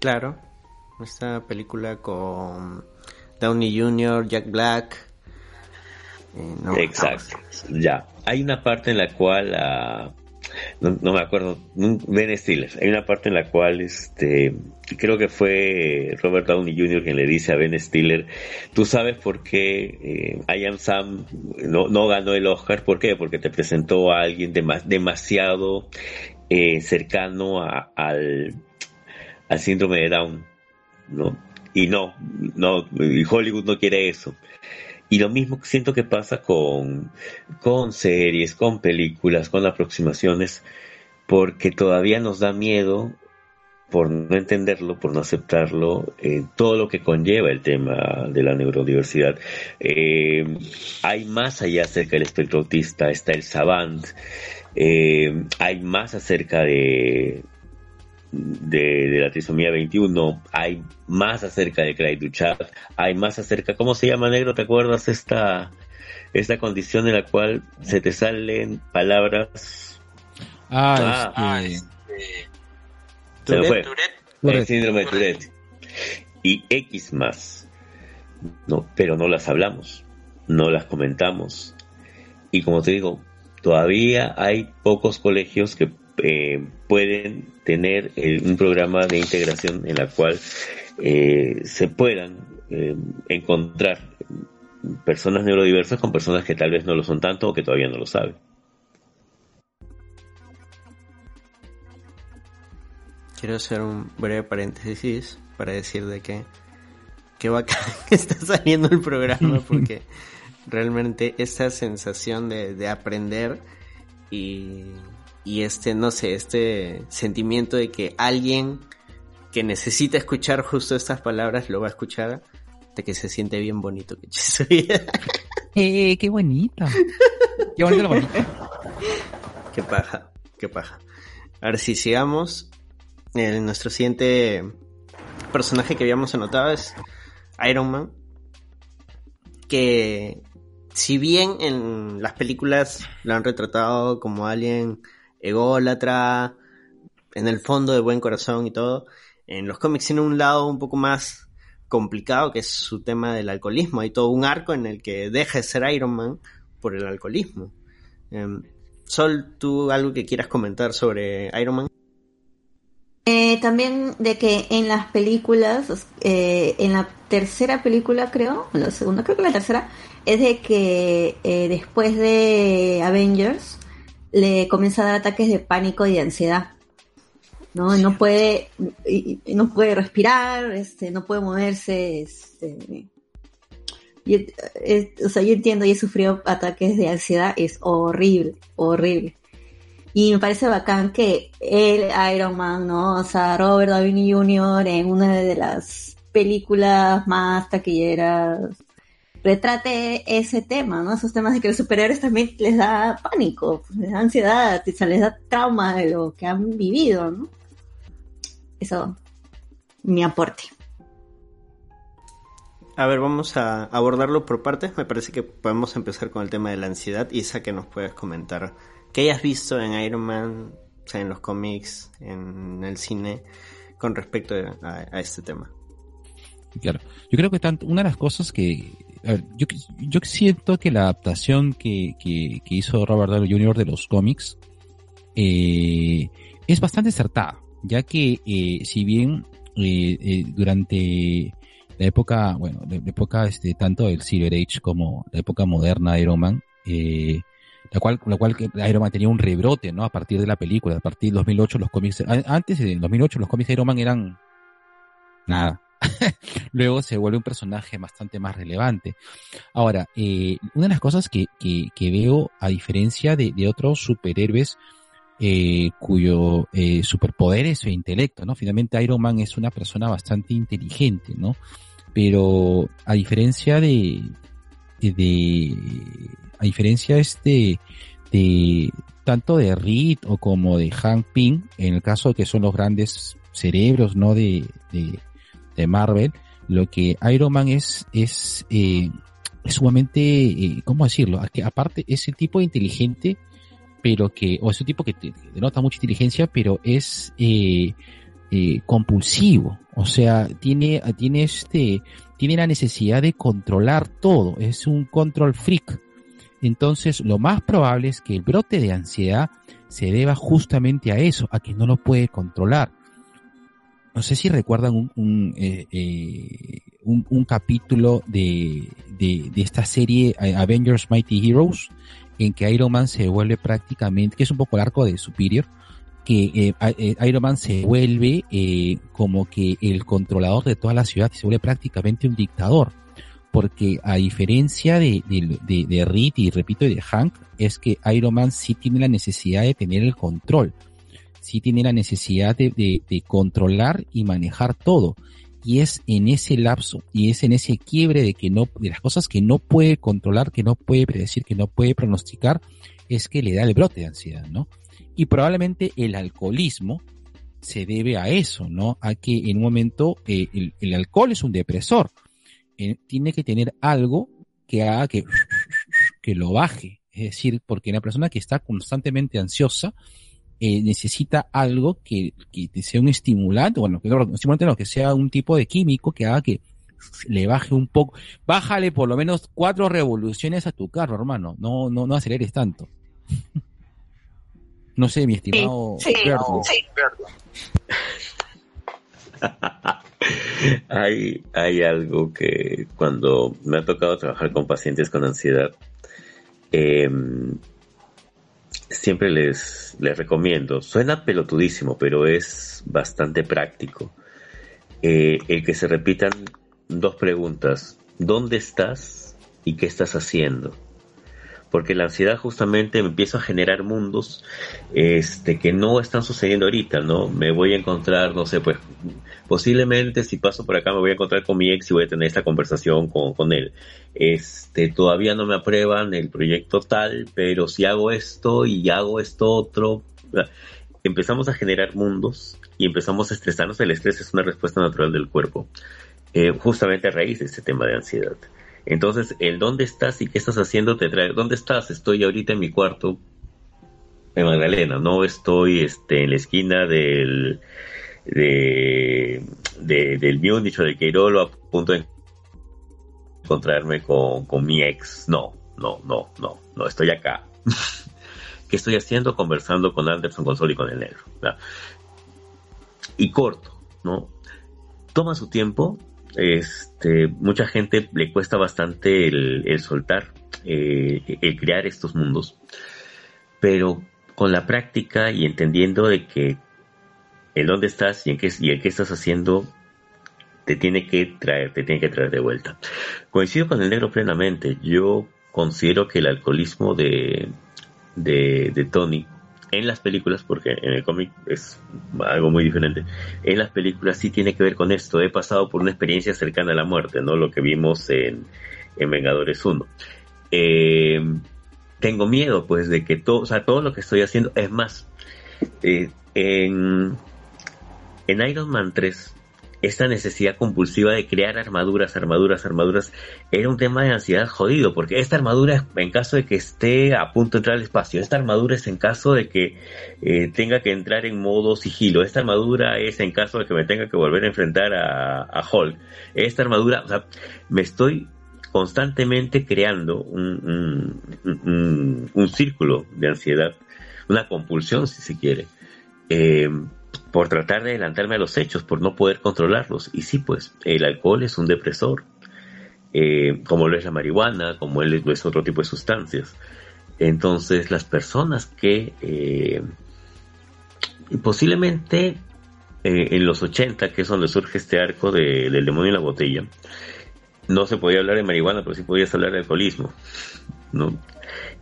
Claro, esta película con Downey Jr., Jack Black. eh, no, Exacto. Ya. Hay una parte en la cual ah, no, no me acuerdo, Ben Stiller. Hay una parte en la cual este creo que fue Robert Downey Jr. quien le dice a Ben Stiller, tú sabes por qué eh, I Am Sam no, no ganó el Oscar, ¿por qué? Porque te presentó a alguien dema- demasiado eh, cercano a- al, al síndrome de Down, ¿no? Y no, no, Hollywood no quiere eso. Y lo mismo siento que pasa con, con series, con películas, con aproximaciones, porque todavía nos da miedo por no entenderlo, por no aceptarlo, eh, todo lo que conlleva el tema de la neurodiversidad. Eh, hay más allá acerca del espectro autista, está el savant, eh, hay más acerca de, de, de la trisomía 21, hay más acerca de Craig Duchat, hay más acerca, ¿cómo se llama negro? ¿Te acuerdas esta, esta condición en la cual se te salen palabras? Ah, Ah, este, Se me fue. Tourette. El síndrome de Tourette. Y X más. No, pero no las hablamos, no las comentamos. Y como te digo, todavía hay pocos colegios que eh, pueden tener eh, un programa de integración en la cual eh, se puedan eh, encontrar personas neurodiversas con personas que tal vez no lo son tanto o que todavía no lo saben. Quiero hacer un breve paréntesis para decir de que qué bacán que está saliendo el programa porque realmente esta sensación de, de aprender y, y este, no sé, este sentimiento de que alguien que necesita escuchar justo estas palabras lo va a escuchar, de que se siente bien bonito que vida. Eh, qué bonita. Qué bonita la bonita. Qué paja, qué paja. Ahora sí, sigamos. Eh, nuestro siguiente personaje que habíamos anotado es Iron Man. Que si bien en las películas lo han retratado como alguien ególatra, en el fondo de buen corazón y todo, en los cómics tiene un lado un poco más complicado que es su tema del alcoholismo. Hay todo un arco en el que deja de ser Iron Man por el alcoholismo. Em, Sol, ¿tú algo que quieras comentar sobre Iron Man? Eh, también de que en las películas, eh, en la tercera película creo, o la segunda, creo que la tercera, es de que eh, después de Avengers le comienza a dar ataques de pánico y de ansiedad. ¿no? No puede, no puede respirar, este, no puede moverse, este, y, eh, o sea, yo entiendo, yo he sufrido ataques de ansiedad, es horrible, horrible. Y me parece bacán que el Iron Man, ¿no? O sea, Robert Downey Jr. en una de las películas más taquilleras retrate ese tema, ¿no? Esos temas de que los superhéroes también les da pánico, les da ansiedad, les da trauma de lo que han vivido, ¿no? Eso, mi aporte. A ver, vamos a abordarlo por partes. Me parece que podemos empezar con el tema de la ansiedad. Isa, que nos puedes comentar qué hayas visto en Iron Man, o sea, en los cómics, en el cine, con respecto a, este tema. Claro. Yo creo que una de las cosas que, yo, siento que la adaptación que, que, que hizo Robert Downey Jr. de los cómics eh, es bastante acertada, ya que eh, si bien eh, eh, durante la época, bueno, la época este, tanto del Silver Age como la época moderna de Iron Man, eh, la cual, la cual Iron Man tenía un rebrote, ¿no? A partir de la película, a partir del 2008 los cómics, antes del 2008 los cómics de Iron Man eran nada. Luego se vuelve un personaje bastante más relevante. Ahora, eh, una de las cosas que, que, que veo, a diferencia de, de otros superhéroes, eh, cuyo eh, superpoder es su intelecto, ¿no? Finalmente Iron Man es una persona bastante inteligente, ¿no? Pero a diferencia de, de- a diferencia este de tanto de Reed o como de Hank Pym, en el caso de que son los grandes cerebros, ¿no? De, de, Marvel, lo que Iron Man es, es, eh, sumamente, eh, ¿cómo decirlo? Que aparte es el tipo inteligente, pero que, o es un tipo que denota mucha inteligencia, pero es eh, eh, compulsivo. O sea, tiene, tiene este, tiene la necesidad de controlar todo. Es un control freak. Entonces, lo más probable es que el brote de ansiedad se deba justamente a eso, a que no lo puede controlar. No sé si recuerdan un, un, eh, eh, un, capítulo de, de, esta serie eh, Avengers Mighty Heroes, en que Iron Man se vuelve prácticamente, que es un poco el arco de Superior, que eh, eh, Iron Man se vuelve como que el controlador de toda la ciudad se vuelve prácticamente un dictador. Porque a diferencia de, de, de, de y repito de Hank, es que Iron Man sí tiene la necesidad de tener el control. Sí tiene la necesidad de, de, controlar y manejar todo. Y es en ese lapso, y es en ese quiebre de que no, de las cosas que no puede controlar, que no puede predecir, que no puede pronosticar, es que le da el brote de ansiedad, ¿no? Y probablemente el alcoholismo se debe a eso, ¿no? A que en un momento eh, el alcohol es un depresor. Eh, tiene que tener algo que haga que, que lo baje. Es decir, porque una persona que está constantemente ansiosa eh, necesita algo que, que sea un estimulante, bueno, que no, un estimulante no, que sea un tipo de químico que haga que le baje un poco, bájale por lo menos cuatro revoluciones a tu carro, hermano, no, no, no aceleres tanto. No sé, mi estimado Sí, sí. hay, hay algo que cuando me ha tocado trabajar con pacientes con ansiedad, eh, siempre les, les recomiendo, suena pelotudísimo, pero es bastante práctico, eh, el que se repitan dos preguntas, ¿dónde estás y qué estás haciendo? Porque la ansiedad justamente empieza a generar mundos este, que no están sucediendo ahorita, ¿no? Me voy a encontrar, no sé, pues posiblemente si paso por acá me voy a encontrar con mi ex y voy a tener esta conversación con, con él. Este, todavía no me aprueban el proyecto tal, pero si hago esto y hago esto otro, empezamos a generar mundos y empezamos a estresarnos. El estrés es una respuesta natural del cuerpo, eh, justamente a raíz de este tema de ansiedad. Entonces, el dónde estás y qué estás haciendo te trae. ¿Dónde estás? Estoy ahorita en mi cuarto en Magdalena, no estoy este, en la esquina del de, de, del Múnich o del Queirolo a punto de encontrarme con, con mi ex. No, no, no, no, no, estoy acá. ¿Qué estoy haciendo? Conversando con Anderson Gonzalo y con el negro. Y corto, ¿no? Toma su tiempo. Este, mucha gente le cuesta bastante el, el soltar, eh, el crear estos mundos. Pero con la práctica y entendiendo de que en dónde estás y en qué, qué estás haciendo te tiene que traer, te tiene que traer de vuelta. Coincido con el negro plenamente. Yo considero que el alcoholismo de, de, de Tony en las películas, porque en el cómic es algo muy diferente, en las películas sí tiene que ver con esto. He pasado por una experiencia cercana a la muerte, ¿no? Lo que vimos en, en Vengadores 1. Eh, tengo miedo, pues, de que todo, o sea, todo lo que estoy haciendo, es más, eh, en, en Iron Man 3, esta necesidad compulsiva de crear armaduras, armaduras, armaduras, era un tema de ansiedad jodido, porque esta armadura es en caso de que esté a punto de entrar al espacio, esta armadura es en caso de que eh, tenga que entrar en modo sigilo, esta armadura es en caso de que me tenga que volver a enfrentar a, a Hulk, esta armadura, o sea, me estoy constantemente creando un, un, círculo de ansiedad, una compulsión si se quiere, eh, por tratar de adelantarme a los hechos, por no poder controlarlos. Y sí, pues el alcohol es un depresor, eh, como lo es la marihuana, como lo es otro tipo de sustancias. Entonces las personas que eh, posiblemente en los 80, que es donde surge este arco de, del demonio en la botella, no se podía hablar de marihuana, pero sí podías hablar de alcoholismo, ¿no?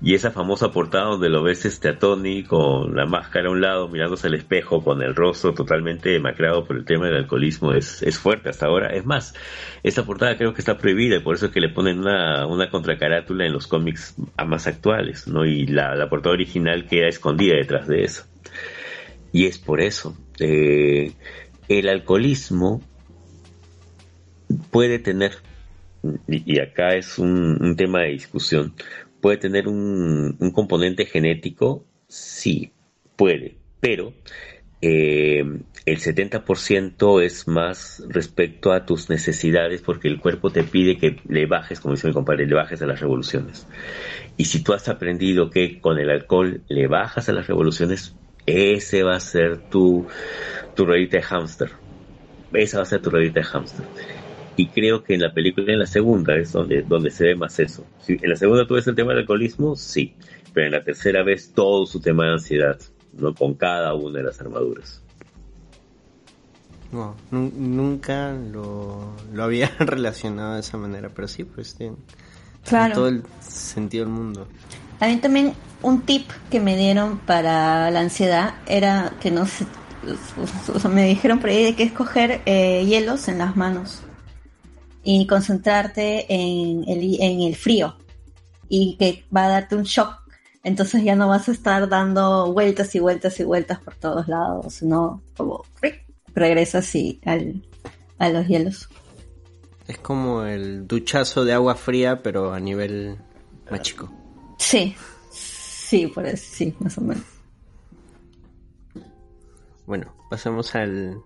Y esa famosa portada donde lo ves este a Tony con la máscara a un lado, mirándose al espejo, con el rostro totalmente demacrado por el tema del alcoholismo, es, es fuerte hasta ahora. Es más, esa portada creo que está prohibida y por eso es que le ponen una, una contracarátula en los cómics más actuales, ¿no? Y la, la portada original queda escondida detrás de eso. Y es por eso. Eh, el alcoholismo puede tener y, acá es un, tema de discusión, ¿puede tener un, componente genético? Sí, puede, pero eh, el 70% es más respecto a tus necesidades porque el cuerpo te pide que le bajes, como dice mi compadre, le bajes a las revoluciones. Y si tú has aprendido que con el alcohol le bajas a las revoluciones, ese va a ser tu, tu de hámster. Esa va a ser tu ruedita de hámster y creo que en la película, en la segunda, es donde, donde se ve más eso. en la segunda tú ves el tema del alcoholismo, sí, pero en la tercera ves todo su tema de ansiedad, ¿no? Con cada una de las armaduras. nunca lo, lo, había relacionado de esa manera, pero sí, pues tiene, claro. todo el sentido del mundo. A mí también un tip que me dieron para la ansiedad era que no se, me dijeron por ahí de que escoger eh, hielos en las manos y concentrarte en el, en el frío y que va a darte un shock. Entonces ya no vas a estar dando vueltas y vueltas y vueltas por todos lados, sino como regresas y al, a los hielos. Es como el duchazo de agua fría, pero a nivel más chico. Sí, sí, por eso, sí, más o menos. Bueno, pasemos al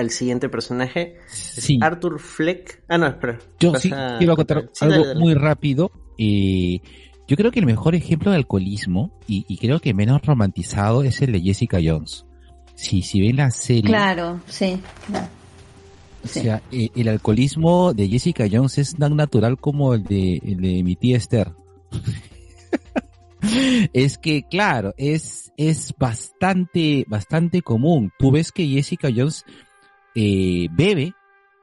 el siguiente personaje. Sí. Arthur Fleck. Ah, no, espera. Yo sí quiero contar algo muy rápido. Eh, yo creo que el mejor ejemplo de alcoholismo, y, creo que menos romantizado, es el de Jessica Jones. Si, si ven la serie. Claro, sí. O sea, eh, el alcoholismo de Jessica Jones es tan natural como el de, el de mi tía Esther. es que, claro, es, es bastante, bastante común. Tú ves que Jessica Jones eh, bebe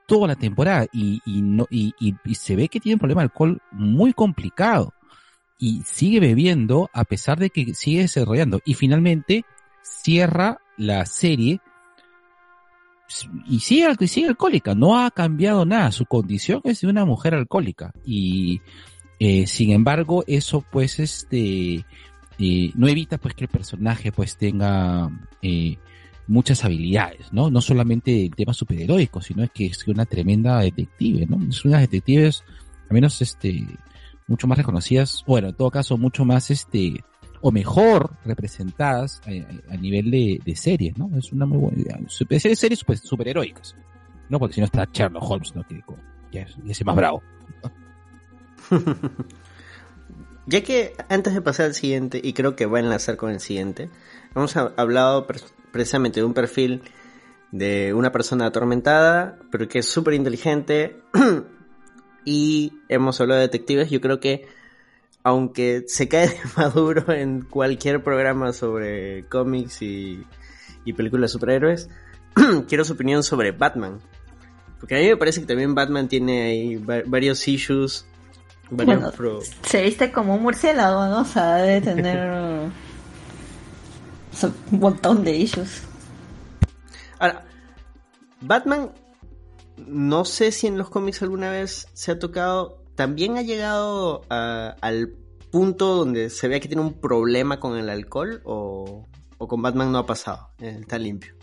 toda la temporada y, y, no, y, y, se ve que tiene un problema de alcohol muy complicado y sigue bebiendo a pesar de que sigue desarrollando. Y finalmente cierra la serie y sigue, sigue alcohólica, no ha cambiado nada, su condición es de una mujer alcohólica y eh, sin embargo eso pues este eh, no evita pues que el personaje pues tenga eh, muchas habilidades, ¿no? No solamente el tema superheroico, sino es que es una tremenda detective, ¿no? Es unas detectives, al menos este, mucho más reconocidas, bueno, en todo caso, mucho más este, o mejor representadas a, nivel de, series, ¿no? Es una muy buena idea. Series, series super, superheroicas, ¿no? Porque si no está Sherlock Holmes, ¿no? Que ya es, más bravo. ya que antes de pasar al siguiente, y creo que va a enlazar con el siguiente, hemos hablado precisamente de un perfil de una persona atormentada, pero que es súper inteligente. y hemos hablado de detectives. Yo creo que, aunque se cae de maduro en cualquier programa sobre cómics y, películas de superhéroes, quiero su opinión sobre Batman. Porque a mí me parece que también Batman tiene ahí varios issues. se viste como un murciélago, ¿no? O sea, debe tener. Son un montón de ellos. Ahora, Batman, no sé si en los cómics alguna vez se ha tocado, también ha llegado al punto donde se vea que tiene un problema con el alcohol o, con Batman no ha pasado, está limpio.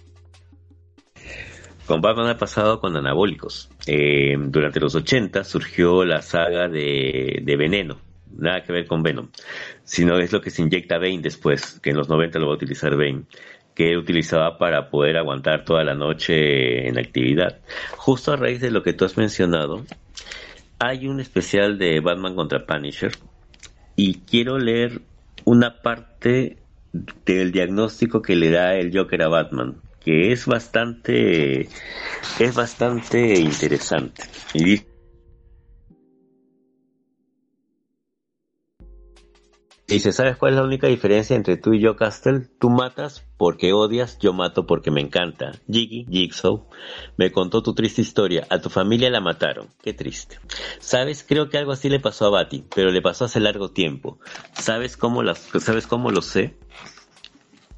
con Batman ha pasado con anabólicos. Eh, durante los 80 surgió la saga de, de Veneno, nada que ver con Venom, sino es lo que se inyecta Bane después, que en los 90 lo va a utilizar Bane que utilizaba para poder aguantar toda la noche en actividad. Justo a raíz de lo que tú has mencionado, hay un especial de Batman contra Punisher y quiero leer una parte del diagnóstico que le da el Joker a Batman, que es bastante es bastante interesante. Y dice Dice, ¿sabes cuál es la única diferencia entre tú y yo, Castle? Tú matas porque odias, yo mato porque me encanta. Jiggy, Jigsaw, me contó tu triste historia. A tu familia la mataron. Qué triste. ¿Sabes? Creo que algo así le pasó a Batty, pero le pasó hace largo tiempo. ¿Sabes cómo, las, ¿sabes cómo lo sé?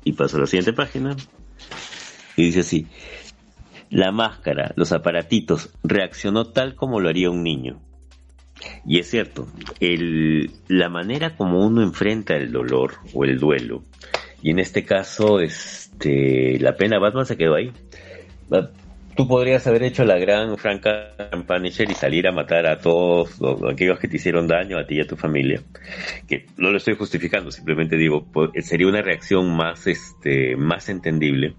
Y paso a la siguiente página. Y dice así. La máscara, los aparatitos, reaccionó tal como lo haría un niño. Y es cierto, la manera como uno enfrenta el dolor o el duelo, y en este caso, este, la pena Batman se quedó ahí. Tú podrías haber hecho la gran Franca Punisher y salir a matar a todos aquellos que te hicieron daño, a ti y a tu familia. Que no lo estoy justificando, simplemente digo, sería una reacción este, más entendible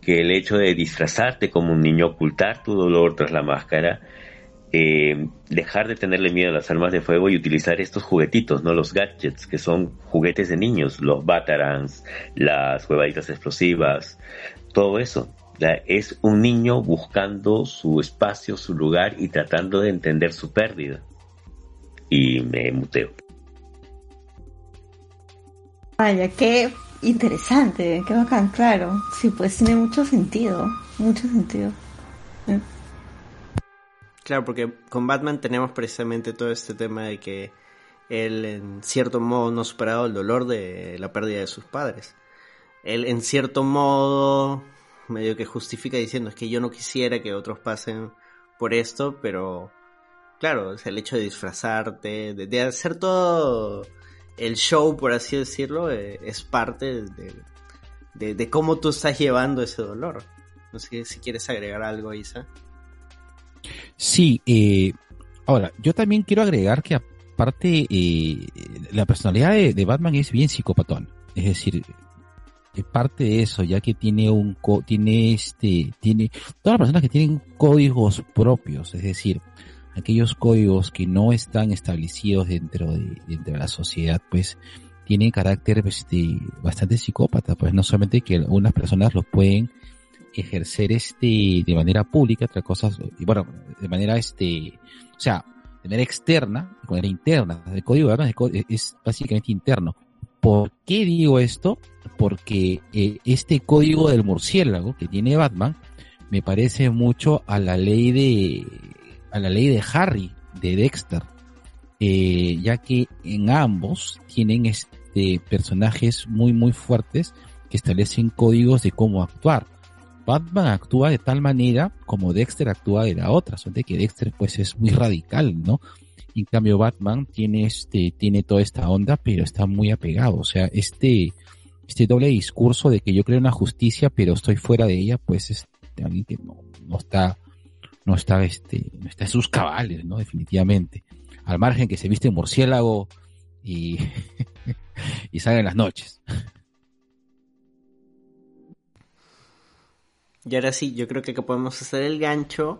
que el hecho de disfrazarte como un niño, ocultar tu dolor tras la máscara eh, dejar de tenerle miedo a las armas de fuego y utilizar estos juguetitos, ¿no? Los gadgets, que son juguetes de niños, los batarans, las huevaditas explosivas, todo eso. es un niño buscando su espacio, su lugar y tratando de entender su pérdida. Y me muteo. Vaya, qué interesante, qué claro. Sí, pues tiene mucho sentido, mucho sentido. Claro, porque con Batman tenemos precisamente todo este tema de que él en cierto modo no ha superado el dolor de la pérdida de sus padres. Él en cierto modo medio que justifica diciendo es que yo no quisiera que otros pasen por esto, pero claro, es el hecho de disfrazarte, de, hacer todo el show, por así decirlo, eh, es parte de, de, cómo tú estás llevando ese dolor. No sé si quieres agregar algo, Isa. Sí, eh, ahora, yo también quiero agregar que aparte eh, la personalidad de, Batman es bien psicopatón. Es decir, es parte de eso, ya que tiene un tiene este, tiene todas las personas que tienen códigos propios, es decir, aquellos códigos que no están establecidos dentro de, dentro de la sociedad, pues tienen carácter este, bastante psicópata, pues no solamente que algunas personas los pueden ejercer este de manera pública, otra cosa, y bueno, de manera este, o sea, de manera externa, de manera interna. El código de es básicamente interno. ¿Por qué digo esto? Porque eh, este código del murciélago que tiene Batman me parece mucho a la ley de a la ley de Harry de Dexter, eh, ya que en ambos tienen este personajes muy muy fuertes que establecen códigos de cómo actuar. Batman actúa de tal manera como Dexter actúa de la otra, de que Dexter pues es muy radical, ¿no? En cambio Batman tiene este, tiene toda esta onda, pero está muy apegado, o sea, este, este doble discurso de que yo creo en la justicia, pero estoy fuera de ella, pues es alguien que no, no está, no está este, no está en sus cabales, ¿no? Definitivamente. Al margen que se viste murciélago y, y sale en las noches. Y ahora sí, yo creo que podemos hacer el gancho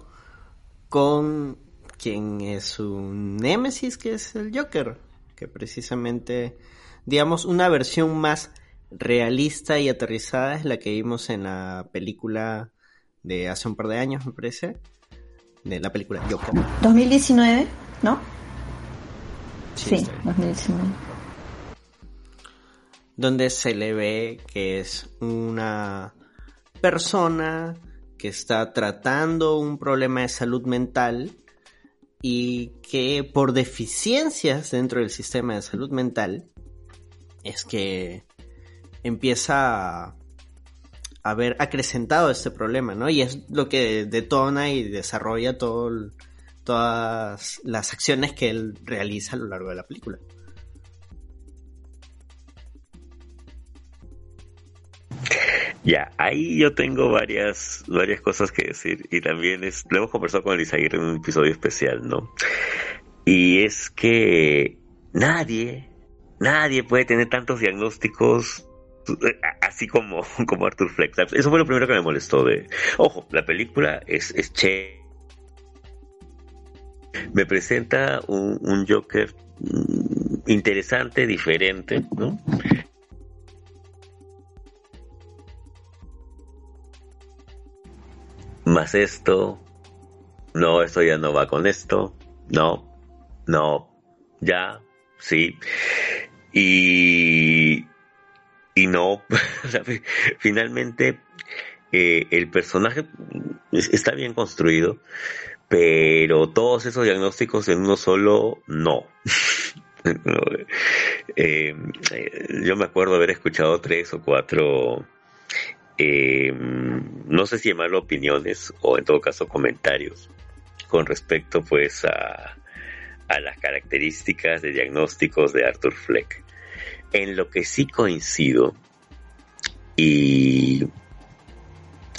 con quien es un némesis, que es el Joker, que precisamente, digamos, una versión más realista y aterrizada es la que vimos en la película de hace un par de años, me parece, de la película Joker. 2019, ¿no? Sí, 2019. Donde se le ve que es una persona que está tratando un problema de salud mental y que por deficiencias dentro del sistema de salud mental es que empieza a haber acrecentado este problema, ¿no? Y es lo que detona y desarrolla todas las acciones que él realiza a lo largo de la película. Ya, ahí yo tengo varias, varias cosas que decir y también es, lo hemos conversado con Elisaguirre en un episodio especial, ¿no? Y es que nadie, nadie puede tener tantos diagnósticos eh, así como, como Arthur Fleck. Eso fue lo primero que me molestó de... Ojo, la película es, es che... Me presenta un, un Joker mm, interesante, diferente, ¿no? Más esto, no, esto ya no va con esto, no, no, ya, sí. Y, y no, finalmente eh, el personaje está bien construido, pero todos esos diagnósticos en uno solo, no. Eh, yo me acuerdo haber escuchado tres o cuatro, eh, no sé si llamarlo opiniones o en todo caso comentarios con respecto pues a, a las características de diagnósticos de Arthur Fleck. En lo que sí coincido, y,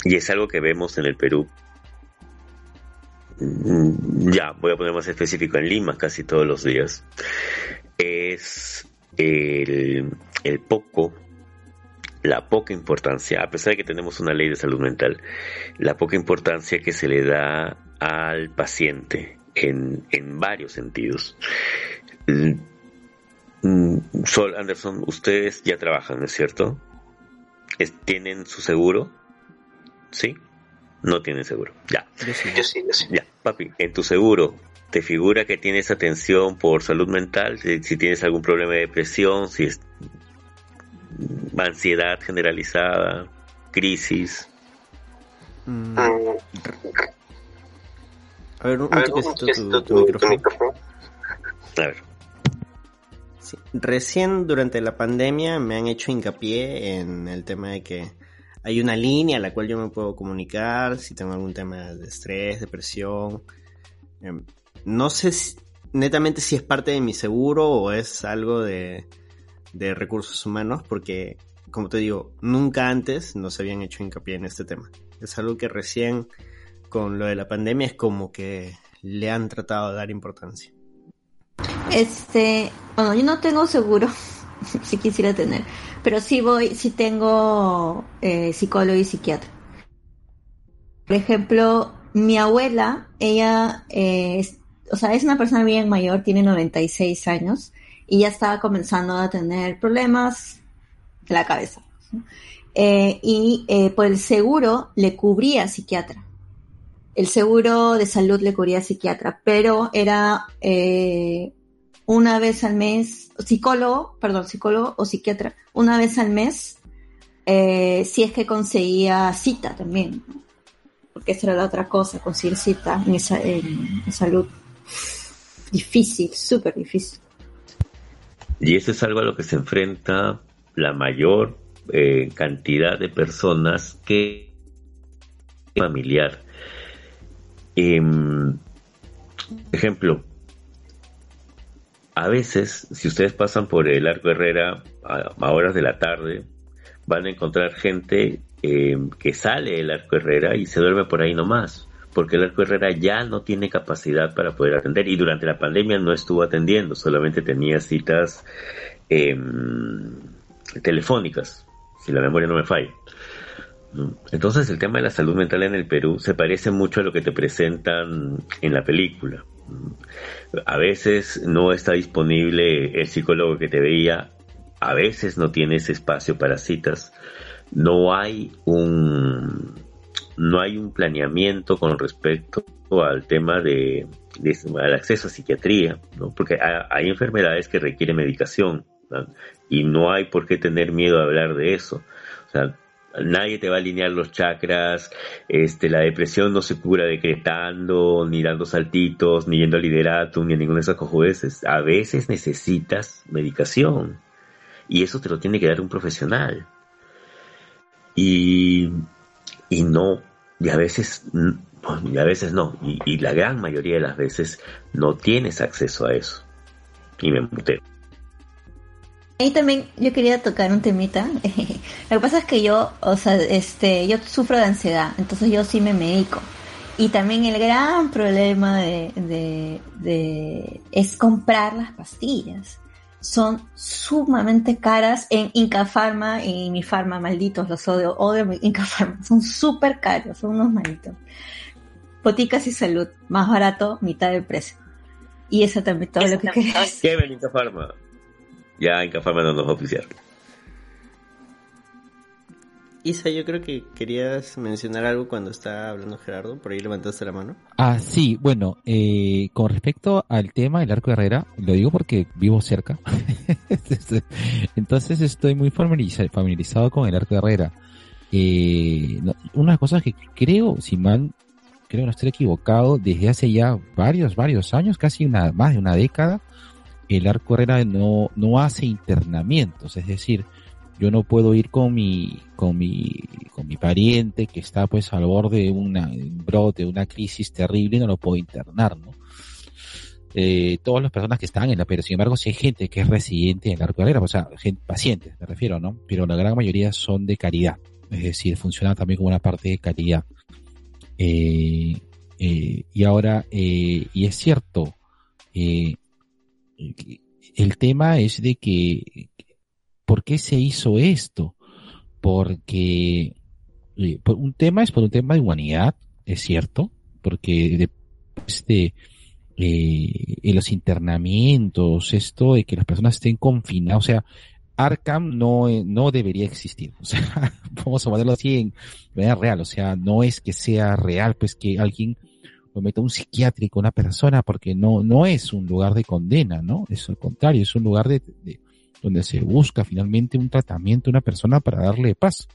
y es algo que vemos en el Perú, mm, ya voy a poner más específico en Lima casi todos los días, es el, el poco la poca importancia, a pesar de que tenemos una ley de salud mental, la poca importancia que se le da al paciente en, en varios sentidos. Mm, Sol Anderson, ustedes ya trabajan, ¿no es cierto? ¿Tienen su seguro? ¿Sí? No tienen seguro. Ya. Yo sí. Yo sí, yo sí. Ya, papi, en tu seguro, ¿te figura que tienes atención por salud mental? Si, si tienes algún problema de depresión, si es ansiedad generalizada, crisis. Mm, Mm, a ver, un, a ver, un tu, tu tu- tu micrófono. micrófono. A ver, Sí, Recién durante la pandemia me han hecho hincapié en el tema de que hay una línea a la cual yo me puedo comunicar si tengo algún tema de estrés, depresión. Em, No sé si- netamente si es parte de mi seguro o es algo de, de recursos humanos porque, como te digo, nunca antes nos habían hecho hincapié en este tema. Es algo que recién con lo de la pandemia es como que le han tratado de dar importancia. Este, bueno, yo no tengo seguro, si quisiera tener, pero sí voy, sí tengo eh, psicólogo y psiquiatra. Por ejemplo, mi abuela, ella, eh, o sea, es una persona bien mayor, tiene 96 años y ya estaba comenzando a tener problemas la cabeza. Eh, y eh, por el seguro le cubría psiquiatra el seguro de salud le cubría psiquiatra, pero era eh, una vez al mes, psicólogo, perdón, psicólogo o psiquiatra, una vez al mes, si es que conseguía cita también, porque esa era la otra cosa, conseguir cita en, esa, en, en salud. Difícil, súper difícil. Y eso es algo a lo que se enfrenta la mayor eh, cantidad de personas que familiar. Em, ejemplo, a veces, si ustedes pasan por el Arco Herrera a, horas de la tarde, van a encontrar gente em, que sale del Arco Herrera y se duerme por ahí nomás, porque el Arco Herrera ya no tiene capacidad para poder atender y durante la pandemia no estuvo atendiendo, solamente tenía citas em, telefónicas, si la memoria no me falla. Entonces el tema de la salud mental en el Perú se parece mucho a lo que te presentan en la película. A veces no está disponible el psicólogo que te veía, a veces no tienes espacio para citas, no hay un no hay un planeamiento con respecto al tema de, al acceso a psiquiatría, ¿no? porque hay enfermedades que requieren medicación y no hay por qué tener miedo a hablar de eso. O sea, nadie te va a alinear los chakras, este, la depresión no se cura decretando, ni dando saltitos, ni yendo al liderato, ni a ninguna de esas cojudeces. A veces necesitas medicación. Y eso te lo tiene que dar un profesional. Y, y no, y a veces, a veces no, y, y la gran mayoría de las veces no tienes acceso a eso. Y me muteo. Ahí también yo quería tocar un temita. Lo que pasa es que yo, o sea, este, yo sufro de ansiedad, entonces yo sí me medico. Y también el gran problema de, de, de es comprar las pastillas. Son sumamente caras en Inca Pharma y mi Pharma, malditos, los odio, odio mi Inca Pharma. Son súper caros, son unos malditos. Boticas y salud, más barato, mitad del precio. Y eso también todo lo que decir. ¿Qué ven Inca Pharma? Ya Inca Pharma no nos va a oficiar. Isa, yo creo que querías mencionar algo cuando estaba hablando Gerardo, por ahí levantaste la mano. Ah, sí, bueno, eh, con respecto al tema del arco de Herrera, lo digo porque vivo cerca, entonces estoy muy familiariza- familiarizado con el arco de Herrera. Eh, no- una cosa que creo, si mal, creo no estoy equivocado, desde hace ya varios, varios años, casi una, más de una década, el arco Herrera no, no hace internamientos, es decir, yo no puedo ir con mi, con mi, con mi pariente que está pues al borde de una, de un brote, de una crisis terrible, no lo puedo internar, ¿no? Eh, todas las personas que están en la, pero sin embargo, si hay gente que es residente en el arco Herrera, o sea, gente, pacientes, me refiero, ¿no? Pero la gran mayoría son de caridad, es decir, funcionan también como una parte de caridad. Eh, eh, y ahora, y es cierto, eh, el tema es de que, ¿por qué se hizo esto? Porque eh, un tema es por un tema de humanidad, es cierto, porque de, este, eh, en los internamientos, esto de que las personas estén confinadas, o sea, Arkham no, eh, no debería existir. O sea, vamos a ponerlo así en manera real. O sea, no es que sea real, pues que alguien lo meta un psiquiátrico, una persona, porque no, no es un lugar de condena, ¿no? Es al contrario, es un lugar de, de- donde se busca finalmente un tratamiento a una persona para darle paz.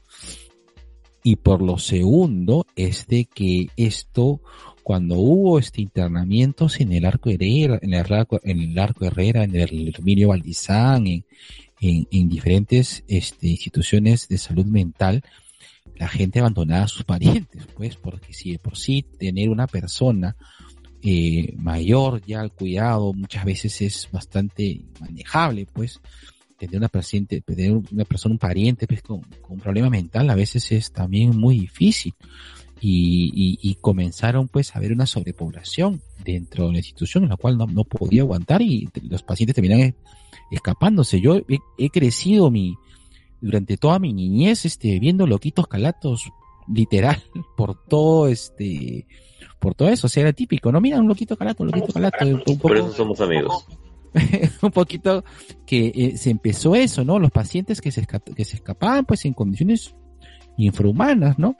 Y por lo segundo es de que esto, cuando hubo este internamientos en el arco Herrera, en el arco, en el arco Herrera, en el Herminio Valdizán, en, en, en diferentes este, instituciones de salud mental, la gente abandonaba a sus parientes, pues, porque si de por sí tener una persona eh, mayor ya al cuidado muchas veces es bastante manejable, pues, tener una paciente, tener una persona, un pariente, pues, con, un problema mental a veces es también muy difícil. Y, y, y comenzaron pues a haber una sobrepoblación dentro de la institución en la cual no, no podía aguantar y los pacientes terminan escapándose. Yo he crecido mi, durante toda mi niñez, este, viendo loquitos calatos, literal, por todo este, por todo eso, o sea, era típico, ¿no? Mira, un loquito calato, un loquito calato, un poco, Por eso somos amigos. un poquito que eh, se empezó eso, ¿no? Los pacientes que se, que se escapaban, pues, en condiciones infrahumanas, ¿no?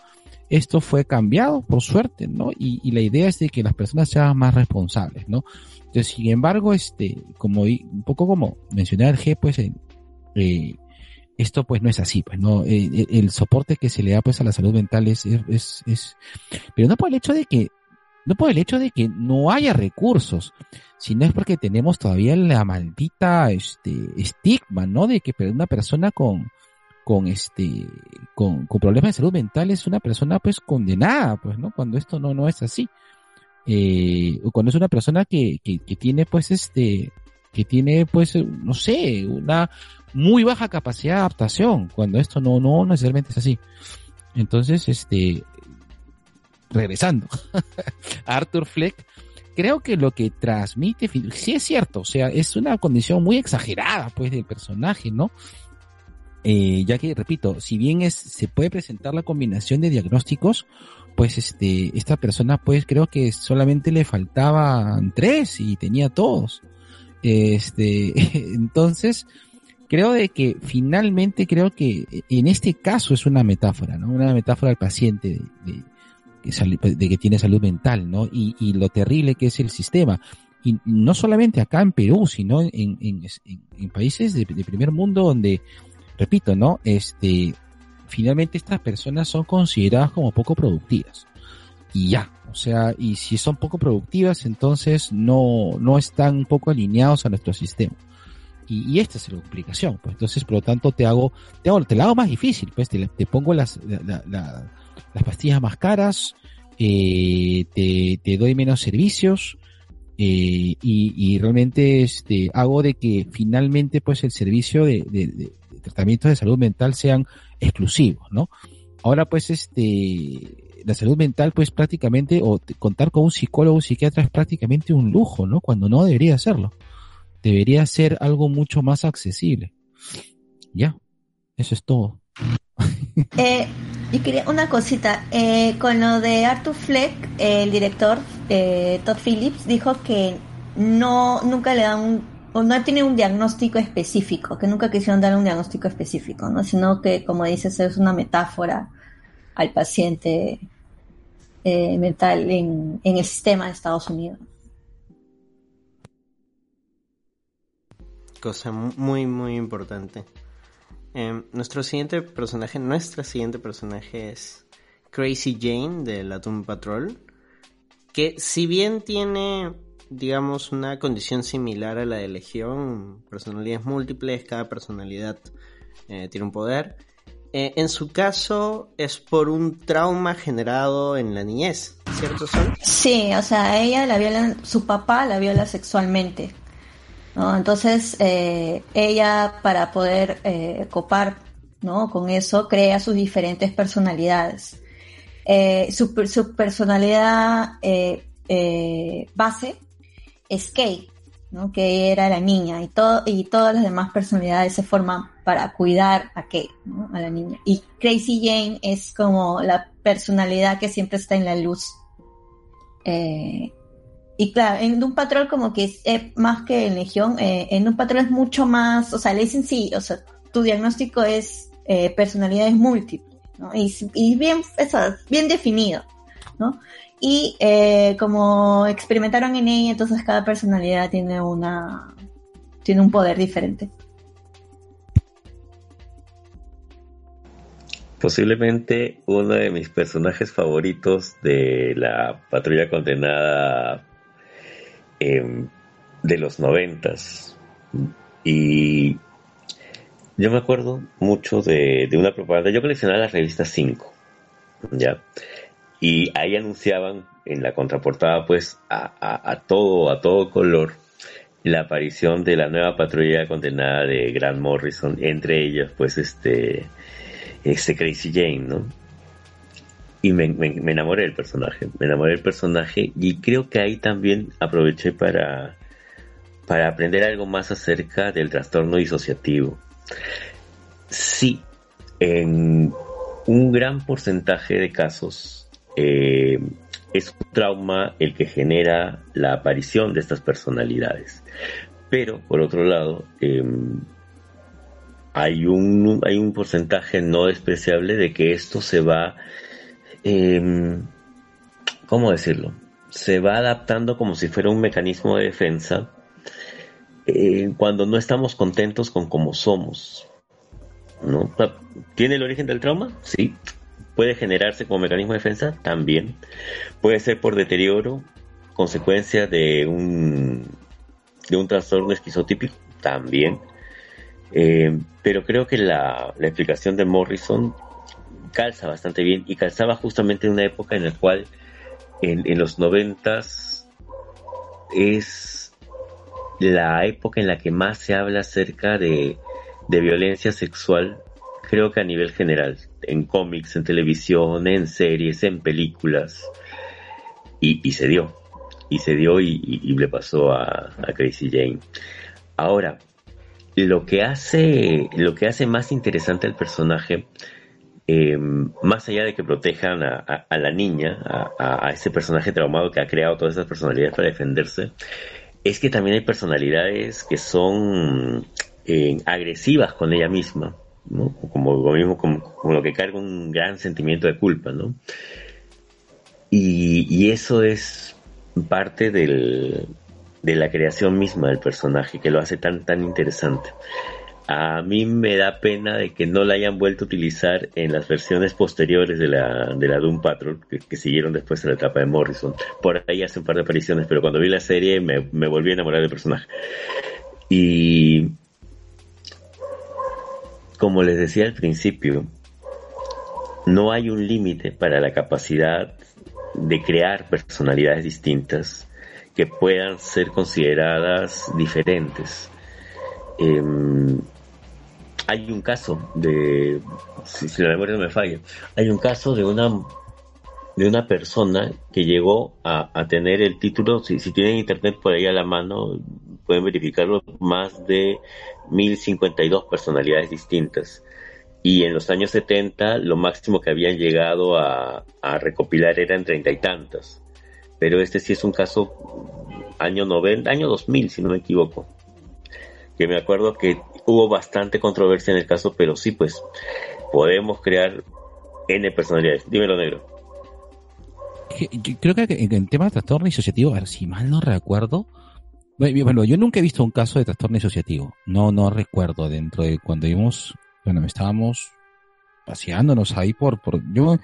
Esto fue cambiado, por suerte, ¿no? Y, y la idea es de que las personas sean más responsables, ¿no? Entonces, sin embargo, este, como un poco como mencioné al G, pues, en- eh, esto pues no es así, pues no, Eh, eh, el soporte que se le da pues a la salud mental es, es, es, pero no por el hecho de que, no por el hecho de que no haya recursos, sino es porque tenemos todavía la maldita, este, estigma, ¿no? De que una persona con, con este, con, con problemas de salud mental es una persona pues condenada, pues, ¿no? Cuando esto no, no es así. Eh, cuando es una persona que, que, que tiene pues este, que tiene pues, no sé, una muy baja capacidad de adaptación, cuando esto no, no necesariamente es así. Entonces, este, regresando Arthur Fleck, creo que lo que transmite, sí es cierto, o sea, es una condición muy exagerada, pues, del personaje, ¿no? Eh, ya que, repito, si bien es, se puede presentar la combinación de diagnósticos, pues, este, esta persona, pues, creo que solamente le faltaban tres y tenía todos. Este, entonces, creo de que finalmente creo que en este caso es una metáfora, ¿no? Una metáfora al paciente de, de, sal- de que tiene salud mental, ¿no? Y, lo terrible que es el sistema. Y no solamente acá en Perú, sino en, en, en- en países de, de primer mundo donde, repito, ¿no? Este, finalmente estas personas son consideradas como poco productivas. Y ya, o sea, y si son poco productivas, entonces no, no están poco alineados a nuestro sistema. Y, esta es la complicación, pues entonces por lo tanto te hago, te hago, te la hago más difícil, pues te, pongo las, la- la- la- las pastillas más caras, eh, te, te doy menos servicios, Eh, y, realmente este, hago de que finalmente pues el servicio de, de, tratamientos de salud mental sean exclusivos, ¿no? Ahora pues este la salud mental pues prácticamente o contar con un psicólogo o psiquiatra es prácticamente un lujo, ¿no? Cuando no debería serlo. Debería ser algo mucho más accesible. Ya, eso es todo. Eh, y quería una cosita, eh, con lo de Arthur Fleck, el director eh, Todd Phillips dijo que no nunca le dan un, o no tiene un diagnóstico específico, que nunca quisieron dar un diagnóstico específico, ¿no? Sino que, como dices, es una metáfora al paciente eh, mental en, en el sistema de Estados Unidos. Cosa muy, muy importante. Eh, nuestro siguiente personaje, nuestra siguiente personaje es Crazy Jane de la Doom Patrol, que si bien tiene, digamos, una condición similar a la de Legión, personalidades múltiples, cada personalidad eh, tiene un poder, eh, en su caso es por un trauma generado en la niñez, ¿cierto Sol? Sí, o sea, ella la violan, su papá la viola sexualmente. Entonces, eh, ella para poder eh, copar ¿no? con eso, crea sus diferentes personalidades. Eh, su, su, personalidad base es Kate, ¿no? que era la niña, y, todo, y todas las demás personalidades se forman para cuidar a Kate, a la niña. Y Crazy Jane es como la personalidad que siempre está en la luz. Y claro, en un patrón como que es eh, más que en Legión, eh, en un patrón es mucho más, o sea, le dicen sí, o sea, tu diagnóstico es eh, personalidades múltiples, ¿no? Y, y bien, eso, bien definido, ¿no? Y eh, como experimentaron en ella, entonces cada personalidad tiene una, tiene un poder diferente. Posiblemente uno de mis personajes favoritos de la patrulla condenada eh, de los noventas. Y yo me acuerdo mucho de, de, una propaganda. Yo coleccionaba la revista 5, ¿ya? Y ahí anunciaban en la contraportada, pues, a, a, todo, a todo color, la aparición de la nueva patrulla condenada de Grant Morrison, entre ellas, pues, este, este Crazy Jane, ¿no? Y me, me, enamoré del personaje, me enamoré del personaje y creo que ahí también aproveché para, para aprender algo más acerca del trastorno disociativo. Sí, en un gran porcentaje de casos eh, es un trauma el que genera la aparición de estas personalidades. Pero, por otro lado, eh, hay, un, hay un porcentaje no despreciable de que esto se va eh, ¿cómo decirlo? Se va adaptando como si fuera un mecanismo de defensa eh, cuando no estamos contentos con cómo somos. ¿Tiene el origen del trauma? Sí. ¿Puede generarse como mecanismo de defensa? También. Puede ser por deterioro, consecuencia de un, de un trastorno esquizotípico? También. Eh, pero creo que la explicación de Morrison calza bastante bien y calzaba justamente en una época en la cual en, en los noventas es la época en la que más se habla acerca de, de violencia sexual, creo que a nivel general, en cómics, en televisión, en series, en películas, y, y se dio, y se dio y, y, le pasó a, a, Crazy Jane. Ahora, lo que hace, lo que hace más interesante al personaje eh, más allá de que protejan a, la niña, a, ese personaje traumado que ha creado todas esas personalidades para defenderse, es que también hay personalidades que son eh, agresivas con ella misma, ¿no? como lo mismo como, como, lo que carga un gran sentimiento de culpa, ¿no? Y, y eso es parte del, de la creación misma del personaje que lo hace tan tan interesante a mí me da pena de que no la hayan vuelto a utilizar en las versiones posteriores de la, de la Doom Patrol, que, siguieron después en la etapa de Morrison. Por ahí hace un par de apariciones, pero cuando vi la serie me, me volví a enamorar del personaje. Y como les decía al principio, no hay un límite para la capacidad de crear personalidades distintas que puedan ser consideradas diferentes. Em, hay un caso de, si, si la memoria no me falla, hay un caso de una de una persona que llegó a, a tener el título, si, si, tienen internet por ahí a la mano, pueden verificarlo, más de 1052 personalidades distintas. Y en los años 70 lo máximo que habían llegado a, a recopilar eran treinta y tantas. Pero este sí es un caso año 90, año 2000 si no me equivoco. Que me acuerdo que hubo bastante controversia en el caso, pero sí pues podemos crear N personalidades. Dímelo negro. Creo que en el tema de trastorno disociativo, a ver, si mal no recuerdo, bueno, yo nunca he visto un caso de trastorno disociativo, no, no recuerdo dentro de cuando íbamos, bueno, estábamos paseándonos ahí por, por, yo,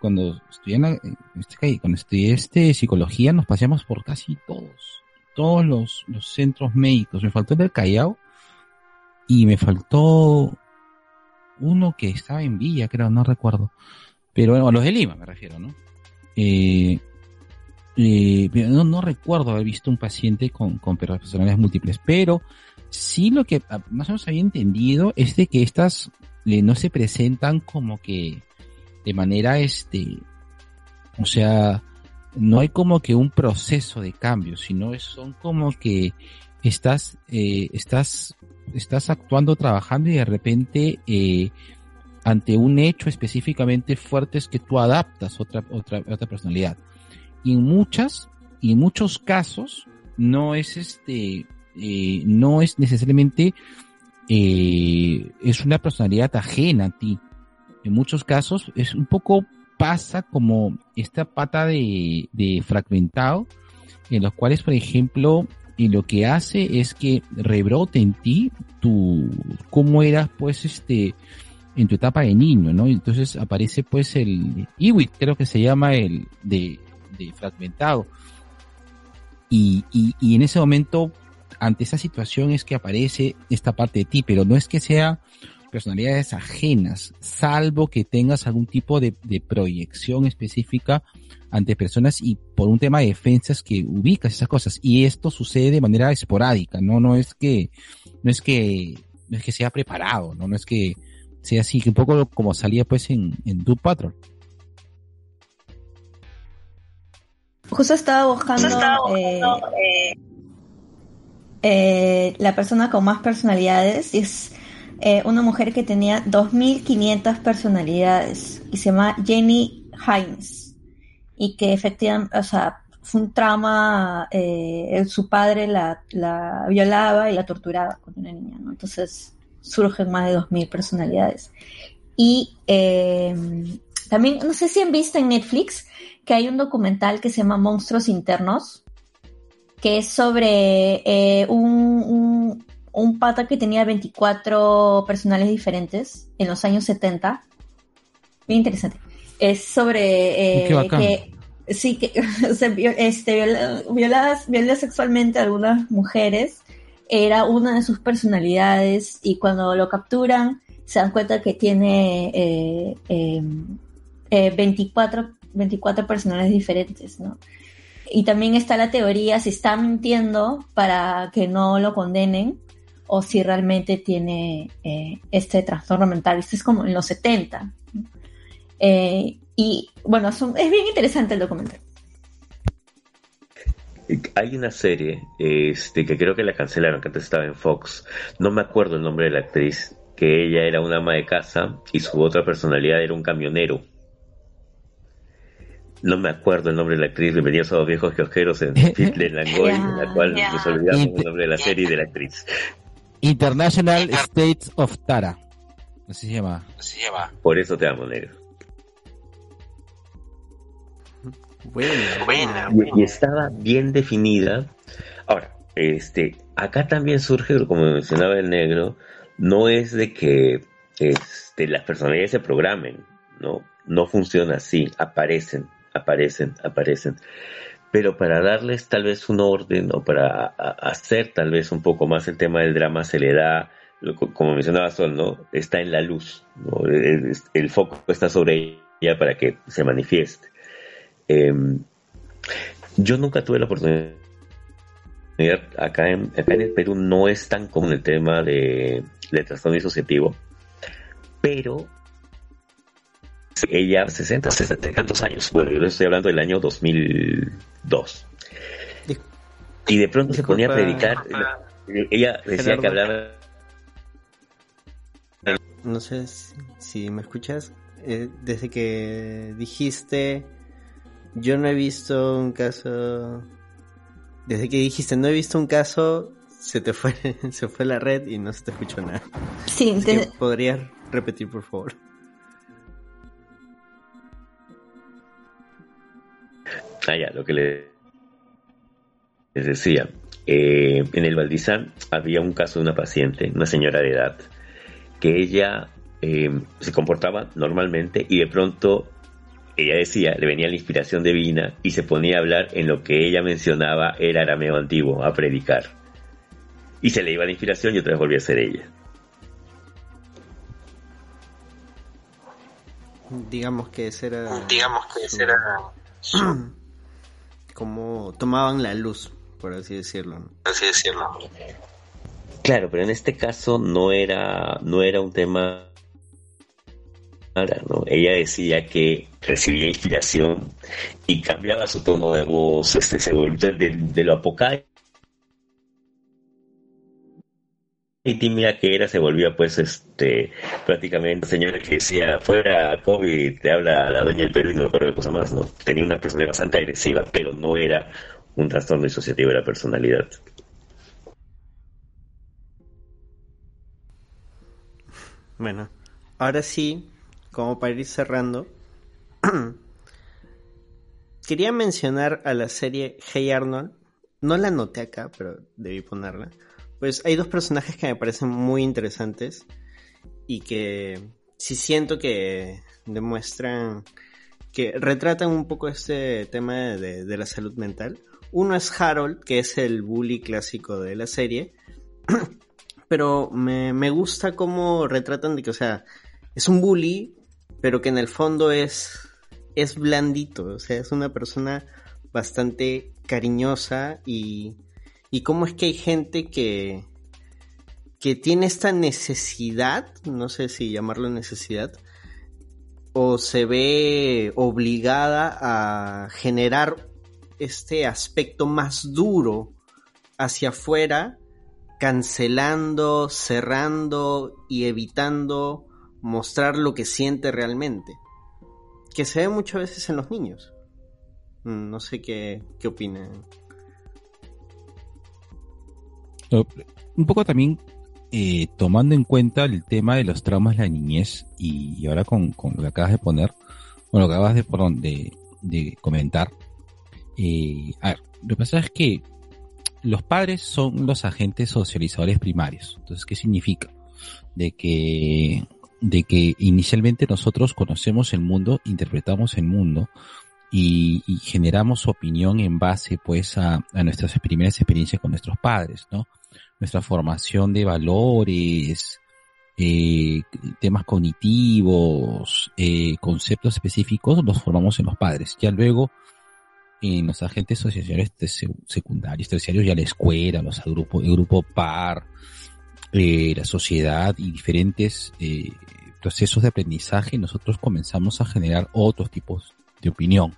cuando estudié en la, este, cuando estudié este psicología, nos paseamos por casi todos, todos los, los centros médicos, me faltó el del Callao, y me faltó uno que estaba en Villa, creo, no recuerdo, pero bueno, a los de Lima me refiero, ¿no? Eh, eh, no, no, recuerdo haber visto un paciente con, con personalidades múltiples, pero sí lo que ah, más o menos había entendido es de que estas eh, no se presentan como que de manera este, o sea, no hay como que un proceso de cambio, sino son como que estás, eh, estás, estás actuando, trabajando y de repente eh, ante un hecho específicamente fuerte es que tú adaptas otra, otra, otra personalidad. Y en muchas, y en muchos casos, no es este, eh, no es necesariamente, eh, es una personalidad ajena a ti. En muchos casos es un poco pasa como esta pata de, de fragmentado, en los cuales, por ejemplo, y lo que hace es que rebrote en ti tu, cómo eras, pues, este, en tu etapa de niño, ¿no? Entonces aparece pues el Iwit, creo que se llama el de, de fragmentado. Y, y, y, en ese momento, ante esa situación es que aparece esta parte de ti, pero no es que sea personalidades ajenas, salvo que tengas algún tipo de, de proyección específica ante personas y por un tema de defensas que ubicas esas cosas. Y esto sucede de manera esporádica, ¿no? No es que, no es que, no es que sea preparado, ¿no? No es que, Sí, así que un poco como salía pues en, en Doom Patrol. Justo estaba buscando, eh, eh, eh, la persona con más personalidades y es eh, una mujer que tenía 2.500 personalidades y se llama Jenny Hines y que efectivamente, o sea, fue un trauma, eh, su padre la, la violaba y la torturaba cuando era niña, ¿no? Entonces surgen más de 2.000 personalidades. Y eh, también, no sé si han visto en Netflix que hay un documental que se llama Monstruos Internos, que es sobre eh, un, un, pata que tenía 24 personales diferentes en los años 70. Bien interesante. Es sobre eh, que sí que se este, viola, sexualmente a algunas mujeres era una de sus personalidades y cuando lo capturan se dan cuenta que tiene eh, eh, 24, 24 personalidades diferentes, ¿no? Y también está la teoría si está mintiendo para que no lo condenen o si realmente tiene eh, este trastorno mental. Esto es como en los 70. Eh, y bueno, son, es bien interesante el documental hay una serie este, que creo que la cancelaron, que antes estaba en Fox. No me acuerdo el nombre de la actriz, que ella era una ama de casa y su otra personalidad era un camionero. No me acuerdo el nombre de la actriz, bienvenidos a los viejos kiosqueros en Fitle Langoy, en la cual yeah. nos olvidamos el nombre de la serie y de la actriz. International States of Tara. Así se llama. Así se llama. Por eso te amo, negro. Buena, buena, buena. Y, estaba bien definida. Ahora, este, acá también surge, como mencionaba el negro, no es de que este, las personalidades se programen, no, no funciona así, aparecen, aparecen, aparecen. Pero para darles tal vez un orden o para hacer tal vez un poco más el tema del drama se le da, como mencionaba Sol, ¿no? Está en la luz, el, foco está sobre ella para que se manifieste. Eh, yo nunca tuve la oportunidad acá en, acá en el Perú no es tan común el tema de, de trastorno disociativo, pero ella 60, 60 tantos años, bueno, yo le estoy hablando del año 2002. Y de pronto se ponía a predicar, ella decía que hablaba... No sé si, me escuchas, eh, desde que dijiste, yo no he visto un caso desde que dijiste no he visto un caso, se te fue, se fue la red y no se te escuchó nada. Sí, ¿Podrías repetir, por favor? Ah, ya, lo que les decía. Eh, en el Valdizán había un caso de una paciente, una señora de edad, que ella eh, se comportaba normalmente y de pronto ella decía, le venía la inspiración divina y se ponía a hablar en lo que ella mencionaba era arameo antiguo, a predicar. Y se le iba la inspiración y otra vez volvía a ser ella. Digamos que ese era... Digamos que ese era... Como tomaban la luz, por así decirlo. Así decirlo. Claro, pero en este caso no era, no era un tema ella decía que recibía inspiración y cambiaba su tono de voz, este, se volvía de, lo apocalíptico y tímida que era, se volvía pues este prácticamente señora que decía fuera COVID, te habla la doña del Perú y no recuerdo cosa más, ¿no? Tenía una personalidad bastante agresiva, pero no era un trastorno disociativo de la personalidad. Bueno, ahora sí, como para ir cerrando, quería mencionar a la serie Hey Arnold. No la noté acá, pero debí ponerla. Pues hay dos personajes que me parecen muy interesantes y que sí siento que demuestran que retratan un poco este tema de, la salud mental. Uno es Harold, que es el bully clásico de la serie. pero me, me, gusta cómo retratan de que, o sea, es un bully, pero que en el fondo es, es blandito, o sea, es una persona bastante cariñosa y, y cómo es que hay gente que, que tiene esta necesidad, no sé si llamarlo necesidad, o se ve obligada a generar este aspecto más duro hacia afuera, cancelando, cerrando y evitando mostrar lo que siente realmente. Que se ve muchas veces en los niños. Mm, no sé qué, qué opinan. Un poco también eh, tomando en cuenta el tema de los traumas de la niñez y, ahora con, lo que acabas de poner, bueno, lo que acabas de, de, comentar. Eh, a ver, lo que pasa es que los padres son los agentes socializadores primarios. Entonces, ¿qué significa? De que de que inicialmente nosotros conocemos el mundo, interpretamos el mundo y, generamos opinión en base pues a, nuestras primeras experiencias con nuestros padres, ¿no? Nuestra formación de valores, eh, temas cognitivos, eh, conceptos específicos los formamos en los padres. Ya luego en los agentes sociales secundarios, terciarios, ya la escuela, los grupos, el grupo par, eh, la sociedad y diferentes eh, procesos de aprendizaje, nosotros comenzamos a generar otros tipos de opinión.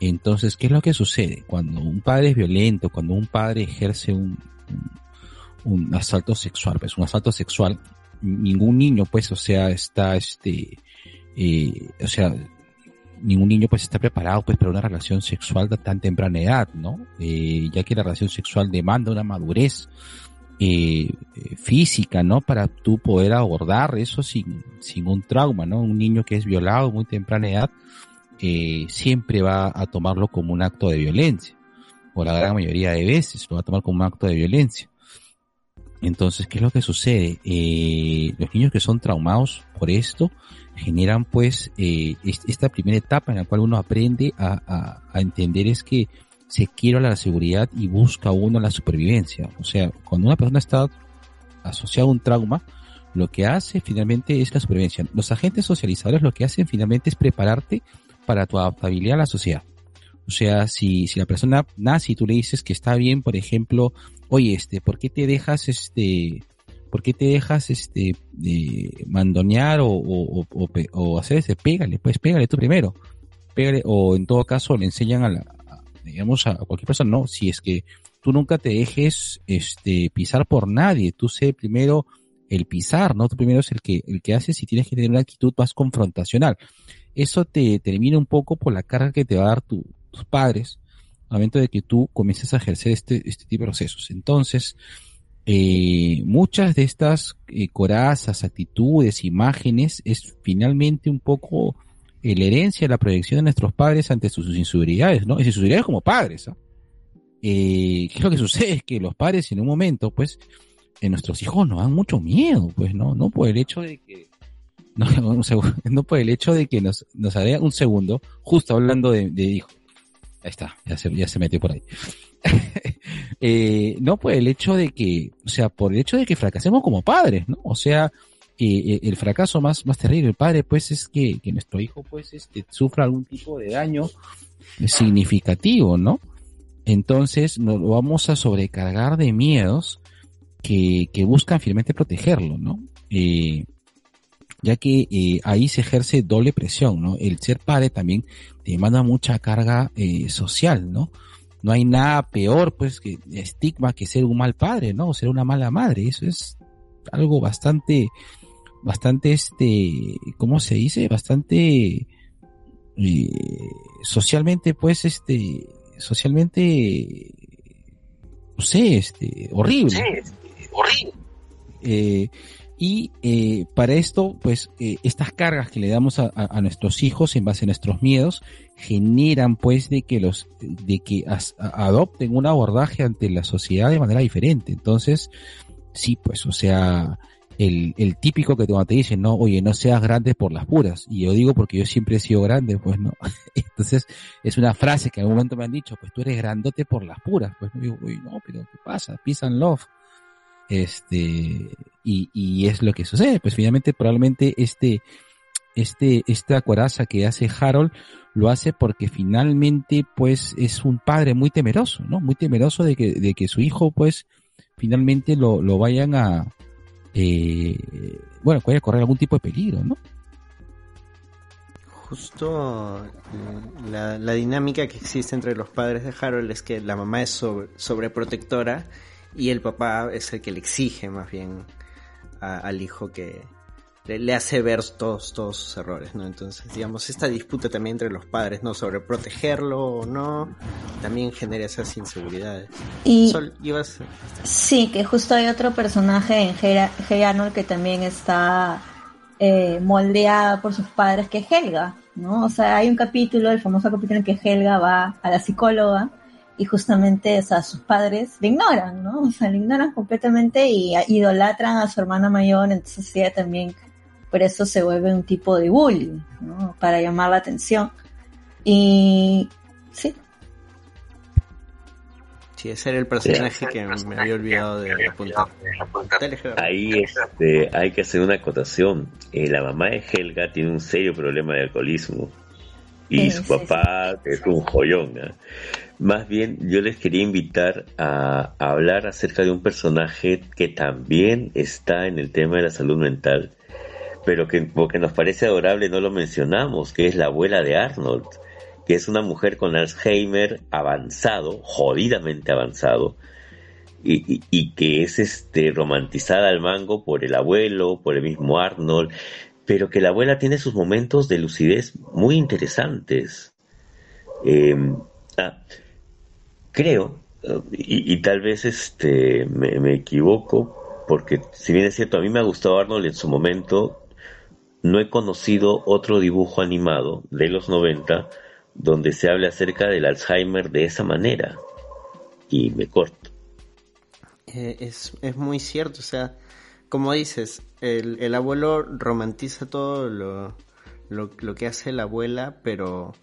Entonces, ¿qué es lo que sucede? Cuando un padre es violento, cuando un padre ejerce un, asalto sexual, pues un asalto sexual, ningún niño, pues, o sea, está, este, eh, o sea, ningún niño pues está preparado pues para una relación sexual de tan temprana edad, ¿no? Eh, ya que la relación sexual demanda una madurez eh, física, ¿no? Para tú poder abordar eso sin, sin un trauma, ¿no? Un niño que es violado muy temprana edad eh, siempre va a tomarlo como un acto de violencia, o la gran mayoría de veces lo va a tomar como un acto de violencia. Entonces, ¿qué es lo que sucede? Eh, los niños que son traumados por esto generan pues eh, esta primera etapa en la cual uno aprende a, a, entender es que se quiere la seguridad y busca uno la supervivencia. O sea, cuando una persona está asociada a un trauma, lo que hace finalmente es la supervivencia. Los agentes socializadores lo que hacen finalmente es prepararte para tu adaptabilidad a la sociedad. O sea, si, si la persona nace y tú le dices que está bien, por ejemplo, oye, este, ¿por qué te dejas este, por qué te dejas este, de mandonear o, o, o, o hacer este, pégale, pues pégale tú primero. Pégale, o en todo caso le enseñan a la, a, digamos, a cualquier persona, no, si es que tú nunca te dejes, este, pisar por nadie, tú sé primero el pisar, ¿no? Tú primero es el que, el que haces y tienes que tener una actitud más confrontacional. Eso te termina un poco por la carga que te va a dar tu, tus padres al momento de que tú comiences a ejercer este, este tipo de procesos. Entonces, eh, muchas de estas eh, corazas, actitudes, imágenes, es finalmente un poco eh, la herencia, la proyección de nuestros padres ante sus, sus inseguridades, ¿no? Y sus inseguridades como padres, ¿ah? ¿Qué es lo que sucede? Es que los padres en un momento, pues, en nuestros hijos nos dan mucho miedo, pues, ¿no? No por el hecho de que, no, por el hecho de que nos, nos haga un segundo, justo hablando de, de hijos. Ahí está, ya se, ya se metió por ahí. eh, no por el hecho de que, o sea, por el hecho de que fracasemos como padres, ¿no? O sea, eh, el fracaso más, más terrible del padre, pues, es que, que nuestro hijo, pues, este, sufra algún tipo de daño significativo, ¿no? Entonces, nos lo vamos a sobrecargar de miedos que, que buscan firmemente protegerlo, ¿no? Eh, ya que eh, ahí se ejerce doble presión, ¿no? El ser padre también te manda mucha carga eh, social, ¿no? No hay nada peor, pues, que estigma que ser un mal padre, ¿no? O ser una mala madre. Eso es algo bastante, bastante, este, ¿cómo se dice? Bastante eh, socialmente, pues, este, socialmente, no sé, este, horrible. Sí, horrible. Eh, y eh, para esto, pues eh, estas cargas que le damos a, a, a, nuestros hijos en base a nuestros miedos generan, pues, de que los, de que adopten un abordaje ante la sociedad de manera diferente. Entonces, sí, pues, o sea, el, el típico que cuando te dicen, no, oye, no seas grande por las puras. Y yo digo porque yo siempre he sido grande, pues no. Entonces, es una frase que en algún momento me han dicho, pues tú eres grandote por las puras. Pues no digo, oye, no, pero ¿qué pasa? Peace and love este y, y es lo que sucede. Pues finalmente probablemente este este esta coraza que hace Harold lo hace porque finalmente pues es un padre muy temeroso no muy temeroso de que de que su hijo pues finalmente lo, lo vayan a eh, bueno a correr algún tipo de peligro no justo la, la dinámica que existe entre los padres de Harold es que la mamá es sobre, sobreprotectora y el papá es el que le exige más bien a, al hijo que le, le, hace ver todos, todos sus errores, ¿no? Entonces, digamos, esta disputa también entre los padres, ¿no? Sobre protegerlo o no, también genera esas inseguridades. Y Sol, ibas... Sí, que justo hay otro personaje en Hey Arnold que también está eh, moldeada por sus padres, que es Helga, ¿no? O sea, hay un capítulo, el famoso capítulo en que Helga va a la psicóloga y justamente, o sea, sus padres le ignoran, ¿no? O sea, le ignoran completamente y idolatran a su hermana mayor, entonces ella también por eso se vuelve un tipo de bullying, ¿no? Para llamar la atención. Y sí. Sí, ese era el personaje que me había olvidado de apuntar. Ahí este, hay que hacer una acotación. Eh, la mamá de Helga tiene un serio problema de alcoholismo y su papá es un joyón. ¿eh? Más bien, yo les quería invitar a, hablar acerca de un personaje que también está en el tema de la salud mental, pero que porque nos parece adorable no lo mencionamos, que es la abuela de Arnold, que es una mujer con Alzheimer avanzado, jodidamente avanzado, y, que es este romantizada al mango por el abuelo, por el mismo Arnold, pero que la abuela tiene sus momentos de lucidez muy interesantes. Eh, ah, creo, y, tal vez este me, me, equivoco, porque si bien es cierto, a mí me ha gustado Arnold en su momento, no he conocido otro dibujo animado de los 90 donde se hable acerca del Alzheimer de esa manera. Y me corto. Eh, es, es muy cierto, o sea, como dices, el, el abuelo romantiza todo lo, lo, lo, que hace la abuela, pero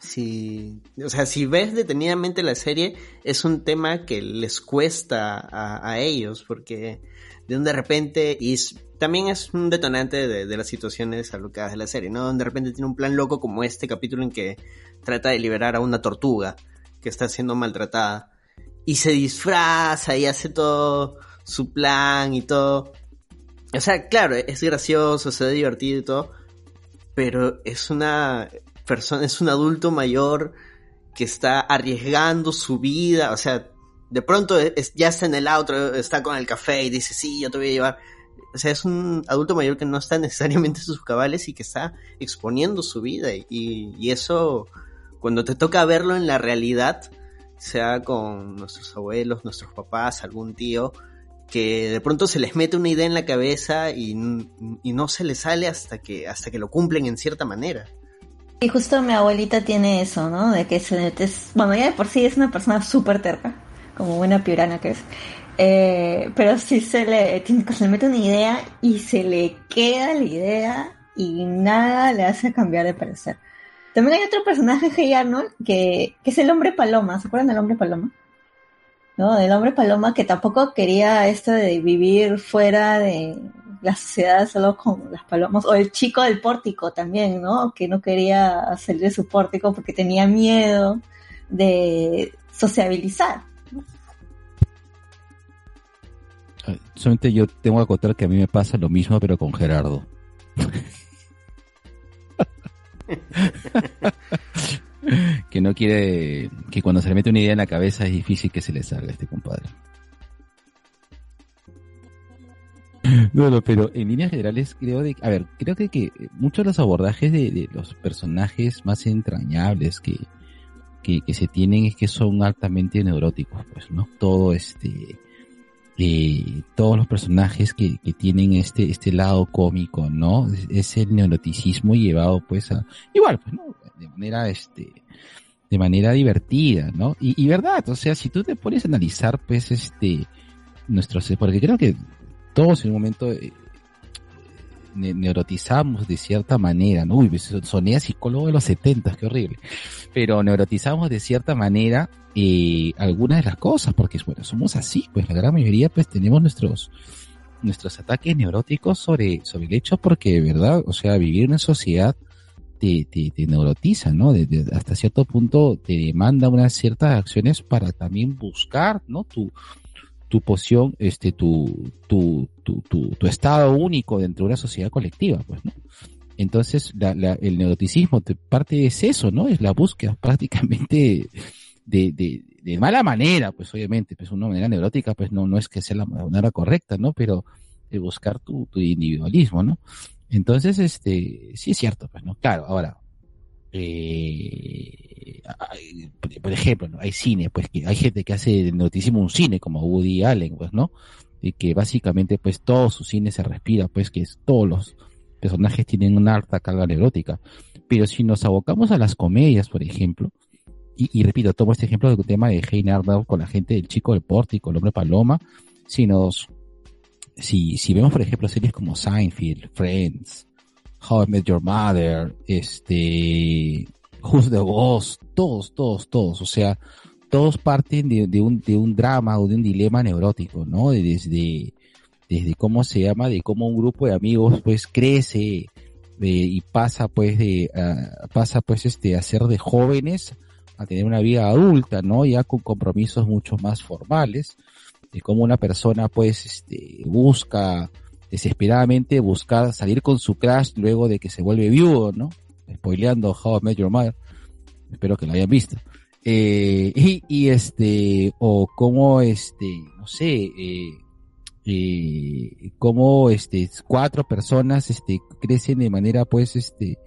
si, o sea, si ves detenidamente la serie, es un tema que les cuesta a, a ellos, porque de, de repente, y también es un detonante de, de las situaciones alocadas de la serie, ¿no? De repente tiene un plan loco como este capítulo en que trata de liberar a una tortuga que está siendo maltratada y se disfraza y hace todo su plan y todo. O sea, claro, es gracioso, se ve divertido y todo, pero es una persona, es un adulto mayor que está arriesgando su vida, o sea, de pronto es, ya está en el auto, está con el café y dice, sí, yo te voy a llevar. O sea, es un adulto mayor que no está necesariamente en sus cabales y que está exponiendo su vida. Y, y eso, cuando te toca verlo en la realidad, sea con nuestros abuelos, nuestros papás, algún tío, que de pronto se les mete una idea en la cabeza y, y no se les sale hasta que, hasta que lo cumplen en cierta manera. Y justo mi abuelita tiene eso, ¿no? De que se es, bueno, ya de por sí es una persona súper terca, como buena piurana que es. Eh, pero sí se le, se le mete una idea y se le queda la idea y nada le hace cambiar de parecer. También hay otro personaje, Hey Arnold, que, que es el hombre paloma. ¿Se acuerdan del hombre paloma? ¿No? El hombre paloma que tampoco quería esto de vivir fuera de, la sociedad solo con las palomas, o el chico del pórtico también, ¿no? Que no quería salir de su pórtico porque tenía miedo de sociabilizar. Solamente yo tengo que acotar que a mí me pasa lo mismo, pero con Gerardo. que no quiere, que cuando se le mete una idea en la cabeza es difícil que se le salga a este compadre. Bueno, pero en líneas generales creo de, a ver, creo que, que muchos de los abordajes de, los personajes más entrañables que, que, se tienen es que son altamente neuróticos, pues, ¿no? Todo este, eh, todos los personajes que, que tienen este, este lado cómico, ¿no? Es, el neuroticismo llevado, pues, a, igual, pues, ¿no? De manera, este, de manera divertida, ¿no? Y, y verdad, o sea, si tú te pones a analizar, pues, este, nuestros, porque creo que todos en un momento eh, neurotizamos de cierta manera, ¿no? Uy, pues, sonía psicólogo de los 70, qué horrible. Pero neurotizamos de cierta manera eh, algunas de las cosas, porque bueno, somos así, pues la gran mayoría pues tenemos nuestros nuestros ataques neuróticos sobre, sobre el hecho porque de verdad, o sea, vivir en sociedad te, te, te neurotiza, ¿no? hasta cierto punto te demanda unas ciertas acciones para también buscar, ¿no? Tu, tu posición, este, tu, tu, tu, tu, estado único dentro de una sociedad colectiva, pues, ¿no? Entonces, el neuroticismo parte es eso, ¿no? Es la búsqueda prácticamente de, de, de mala manera, pues obviamente, pues una manera neurótica, pues no, no es que sea la manera correcta, ¿no? Pero de buscar tu, tu individualismo, ¿no? Entonces, este, sí es cierto, pues, ¿no? Claro, ahora, eh, por ejemplo, hay cine, pues que hay gente que hace notísimo un cine como Woody Allen, pues, ¿no? Y que básicamente, pues, todo su cine se respira, pues, que todos los personajes tienen una alta carga neurótica. Pero si nos abocamos a las comedias, por ejemplo, y, repito, tomo este ejemplo del tema de Hey Arnold con la gente del chico del pórtico, el hombre paloma, si nos, si, si vemos, por ejemplo, series como Seinfeld, Friends, How I Met Your Mother, este, Who's the Boss, todos, todos, todos, o sea, todos parten de, un, de un drama o de un dilema neurótico, ¿no? Desde, desde cómo se llama, de cómo un grupo de amigos pues crece eh, y pasa pues de, pasa pues este a ser de jóvenes a tener una vida adulta, ¿no? Ya con compromisos mucho más formales, de cómo una persona pues este busca desesperadamente buscar salir con su crush luego de que se vuelve viudo, ¿no? Spoileando How I Met Your Mother. Espero que lo hayan visto. Eh, y, este, o cómo este, no sé, eh, eh, cómo este, cuatro personas este, crecen de manera pues este,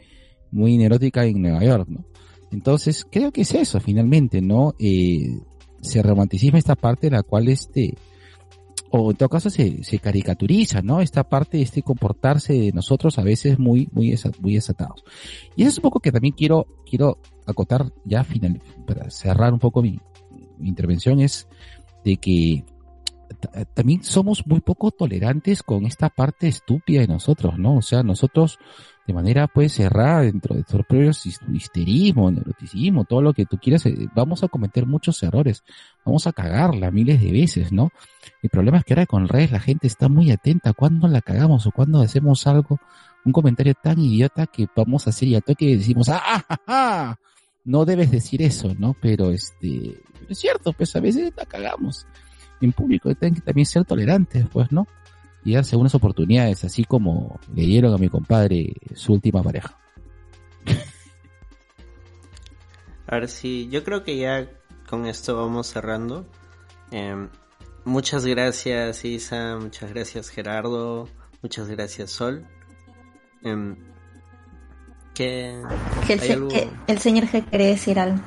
muy neurótica en Nueva York, ¿no? Entonces, creo que es eso finalmente, ¿no? Eh, se romanticiza esta parte la cual este, o en todo caso se, se caricaturiza, ¿no? Esta parte, este comportarse de nosotros a veces muy, muy, muy desatados. Y eso es un poco que también quiero, quiero acotar ya final, para cerrar un poco mi, mi intervención es de que también somos muy poco tolerantes con esta parte estúpida de nosotros, ¿no? O sea, nosotros de manera pues cerrada dentro de nuestros propios histerismo, neuroticismo, todo lo que tú quieras, eh, vamos a cometer muchos errores, vamos a cagarla miles de veces, ¿no? El problema es que ahora con redes la gente está muy atenta cuando la cagamos o cuando hacemos algo, un comentario tan idiota que vamos a hacer y a toque decimos, ¡ah, ah, ah! No debes decir eso, ¿no? Pero este, es cierto, pues a veces la cagamos. En público tienen que también ser tolerantes, pues, ¿no? Y darse unas oportunidades, así como le dieron a mi compadre su última pareja. A ver si, yo creo que ya con esto vamos cerrando. Em, muchas gracias Isa, muchas gracias Gerardo, muchas gracias Sol. Eh, que, el, el, señor G quiere decir algo.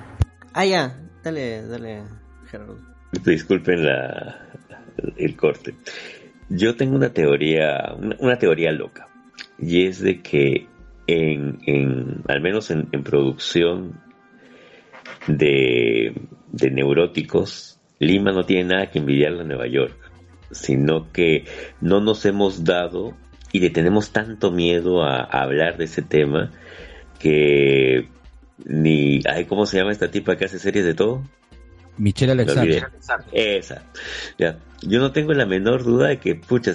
Ah, ya, dale, dale, Gerardo. Disculpen la, el corte. Yo tengo una teoría, una, teoría loca, y es de que en, en al menos en, producción de, de, neuróticos, Lima no tiene nada que envidiarle a Nueva York, sino que no nos hemos dado y le tenemos tanto miedo a, hablar de ese tema que ni, ay, ¿cómo se llama esta tipa que hace series de todo? Michelle Alexander. Esa. Ya. Yo no tengo la menor duda de que, pucha,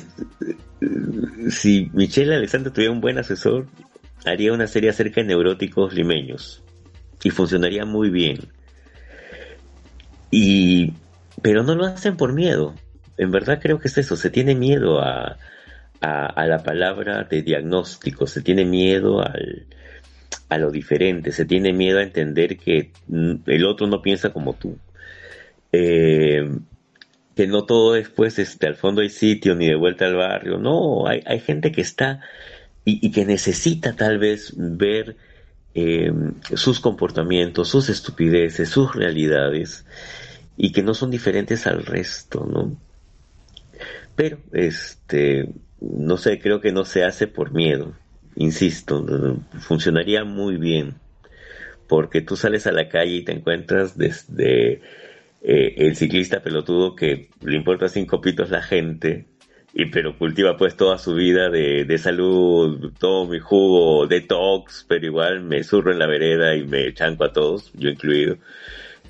si Michelle Alexander tuviera un buen asesor, haría una serie acerca de neuróticos limeños. Y funcionaría muy bien. Y, pero no lo hacen por miedo. En verdad creo que es eso. Se tiene miedo a, a, a la palabra de diagnóstico. Se tiene miedo al, a lo diferente. Se tiene miedo a entender que el otro no piensa como tú eh, que no todo es pues este, al fondo hay sitio ni de vuelta al barrio, no, hay, hay gente que está y, que necesita tal vez ver eh, sus comportamientos, sus estupideces, sus realidades y que no son diferentes al resto, ¿no? Pero, este, no sé, creo que no se hace por miedo, insisto, funcionaría muy bien, porque tú sales a la calle y te encuentras desde eh, el ciclista pelotudo que le importa cinco pitos la gente, y pero cultiva pues toda su vida de, de salud, todo mi jugo, detox, pero igual me zurro en la vereda y me chanco a todos, yo incluido.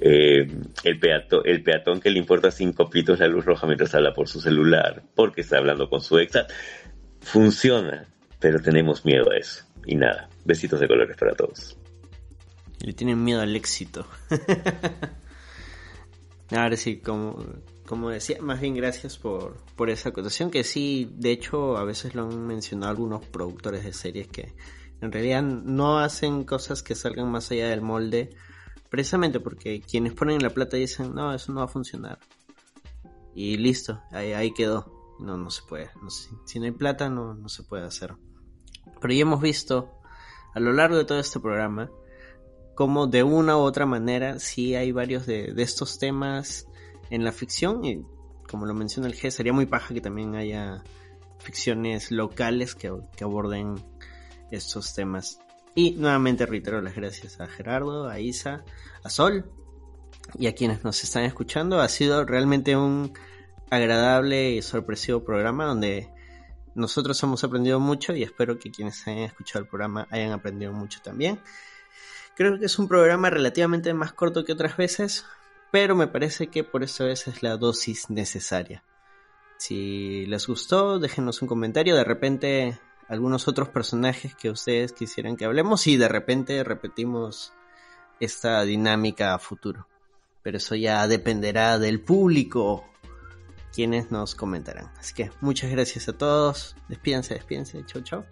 Eh, el, el peatón que le importa cinco pitos la luz roja mientras habla por su celular, porque está hablando con su ex. Funciona, pero tenemos miedo a eso. Y nada, besitos de colores para todos. Le tienen miedo al éxito. Ahora sí, como, como decía, más bien gracias por, por esa acotación, que sí, de hecho, a veces lo han mencionado algunos productores de series que en realidad no hacen cosas que salgan más allá del molde, precisamente porque quienes ponen la plata dicen, no, eso no va a funcionar. Y listo, ahí, ahí quedó. No, no se puede. No, si no hay plata, no, no se puede hacer. Pero ya hemos visto a lo largo de todo este programa como de una u otra manera sí hay varios de, estos temas en la ficción y como lo menciona el G sería muy paja que también haya ficciones locales que, aborden estos temas. Y nuevamente reitero las gracias a Gerardo, a Isa, a Sol y a quienes nos están escuchando. Ha sido realmente un agradable y sorpresivo programa donde nosotros hemos aprendido mucho y espero que quienes hayan escuchado el programa hayan aprendido mucho también. Creo que es un programa relativamente más corto que otras veces, pero me parece que por esta vez es la dosis necesaria. Si les gustó, déjenos un comentario. De repente, algunos otros personajes que ustedes quisieran que hablemos y de repente repetimos esta dinámica a futuro. Pero eso ya dependerá del público quienes nos comentarán. Así que muchas gracias a todos. Despídense, despídense. Chau, chau.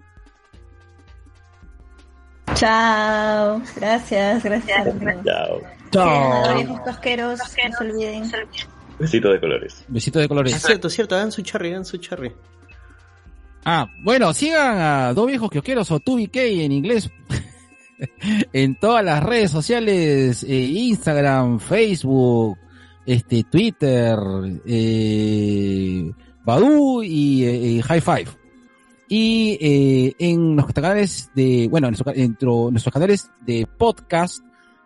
Chao. Gracias, gracias. Chao. Chao. viejos cosqueros, no se olviden. Besito de colores. Besito de colores. Es cierto, cierto, hagan su cherry, hagan su cherry. Ah, bueno, sigan a Dos Viejos Kiosqueros o 2 en inglés en todas las redes sociales, eh, Instagram, Facebook, este, Twitter, eh, Badu y eh, High Five. Y eh, en nuestros canales de, bueno, en nuestro, nuestros canales de podcast,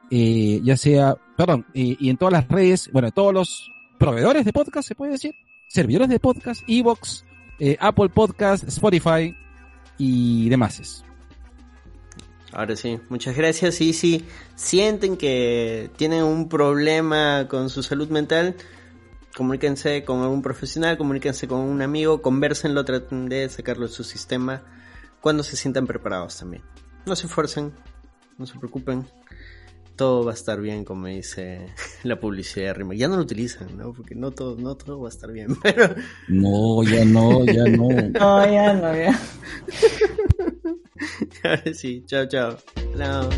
eh, ya sea, perdón, eh, y en todas las redes, bueno, todos los proveedores de podcast, se puede decir, servidores de podcast, Evox, eh, Apple Podcast, Spotify y demás. Ahora sí, muchas gracias. Y si sienten que tienen un problema con su salud mental, comuníquense con algún profesional, comuníquense con un amigo, conversenlo, traten de sacarlo de su sistema cuando se sientan preparados también. No se esfuercen, no se preocupen. Todo va a estar bien, como dice la publicidad de Rima. Ya no lo utilizan, ¿no? Porque no todo, no todo va a estar bien, pero... No, ya no, ya no. No, ya no, ya. Ahora sí, chao, chao. Chao.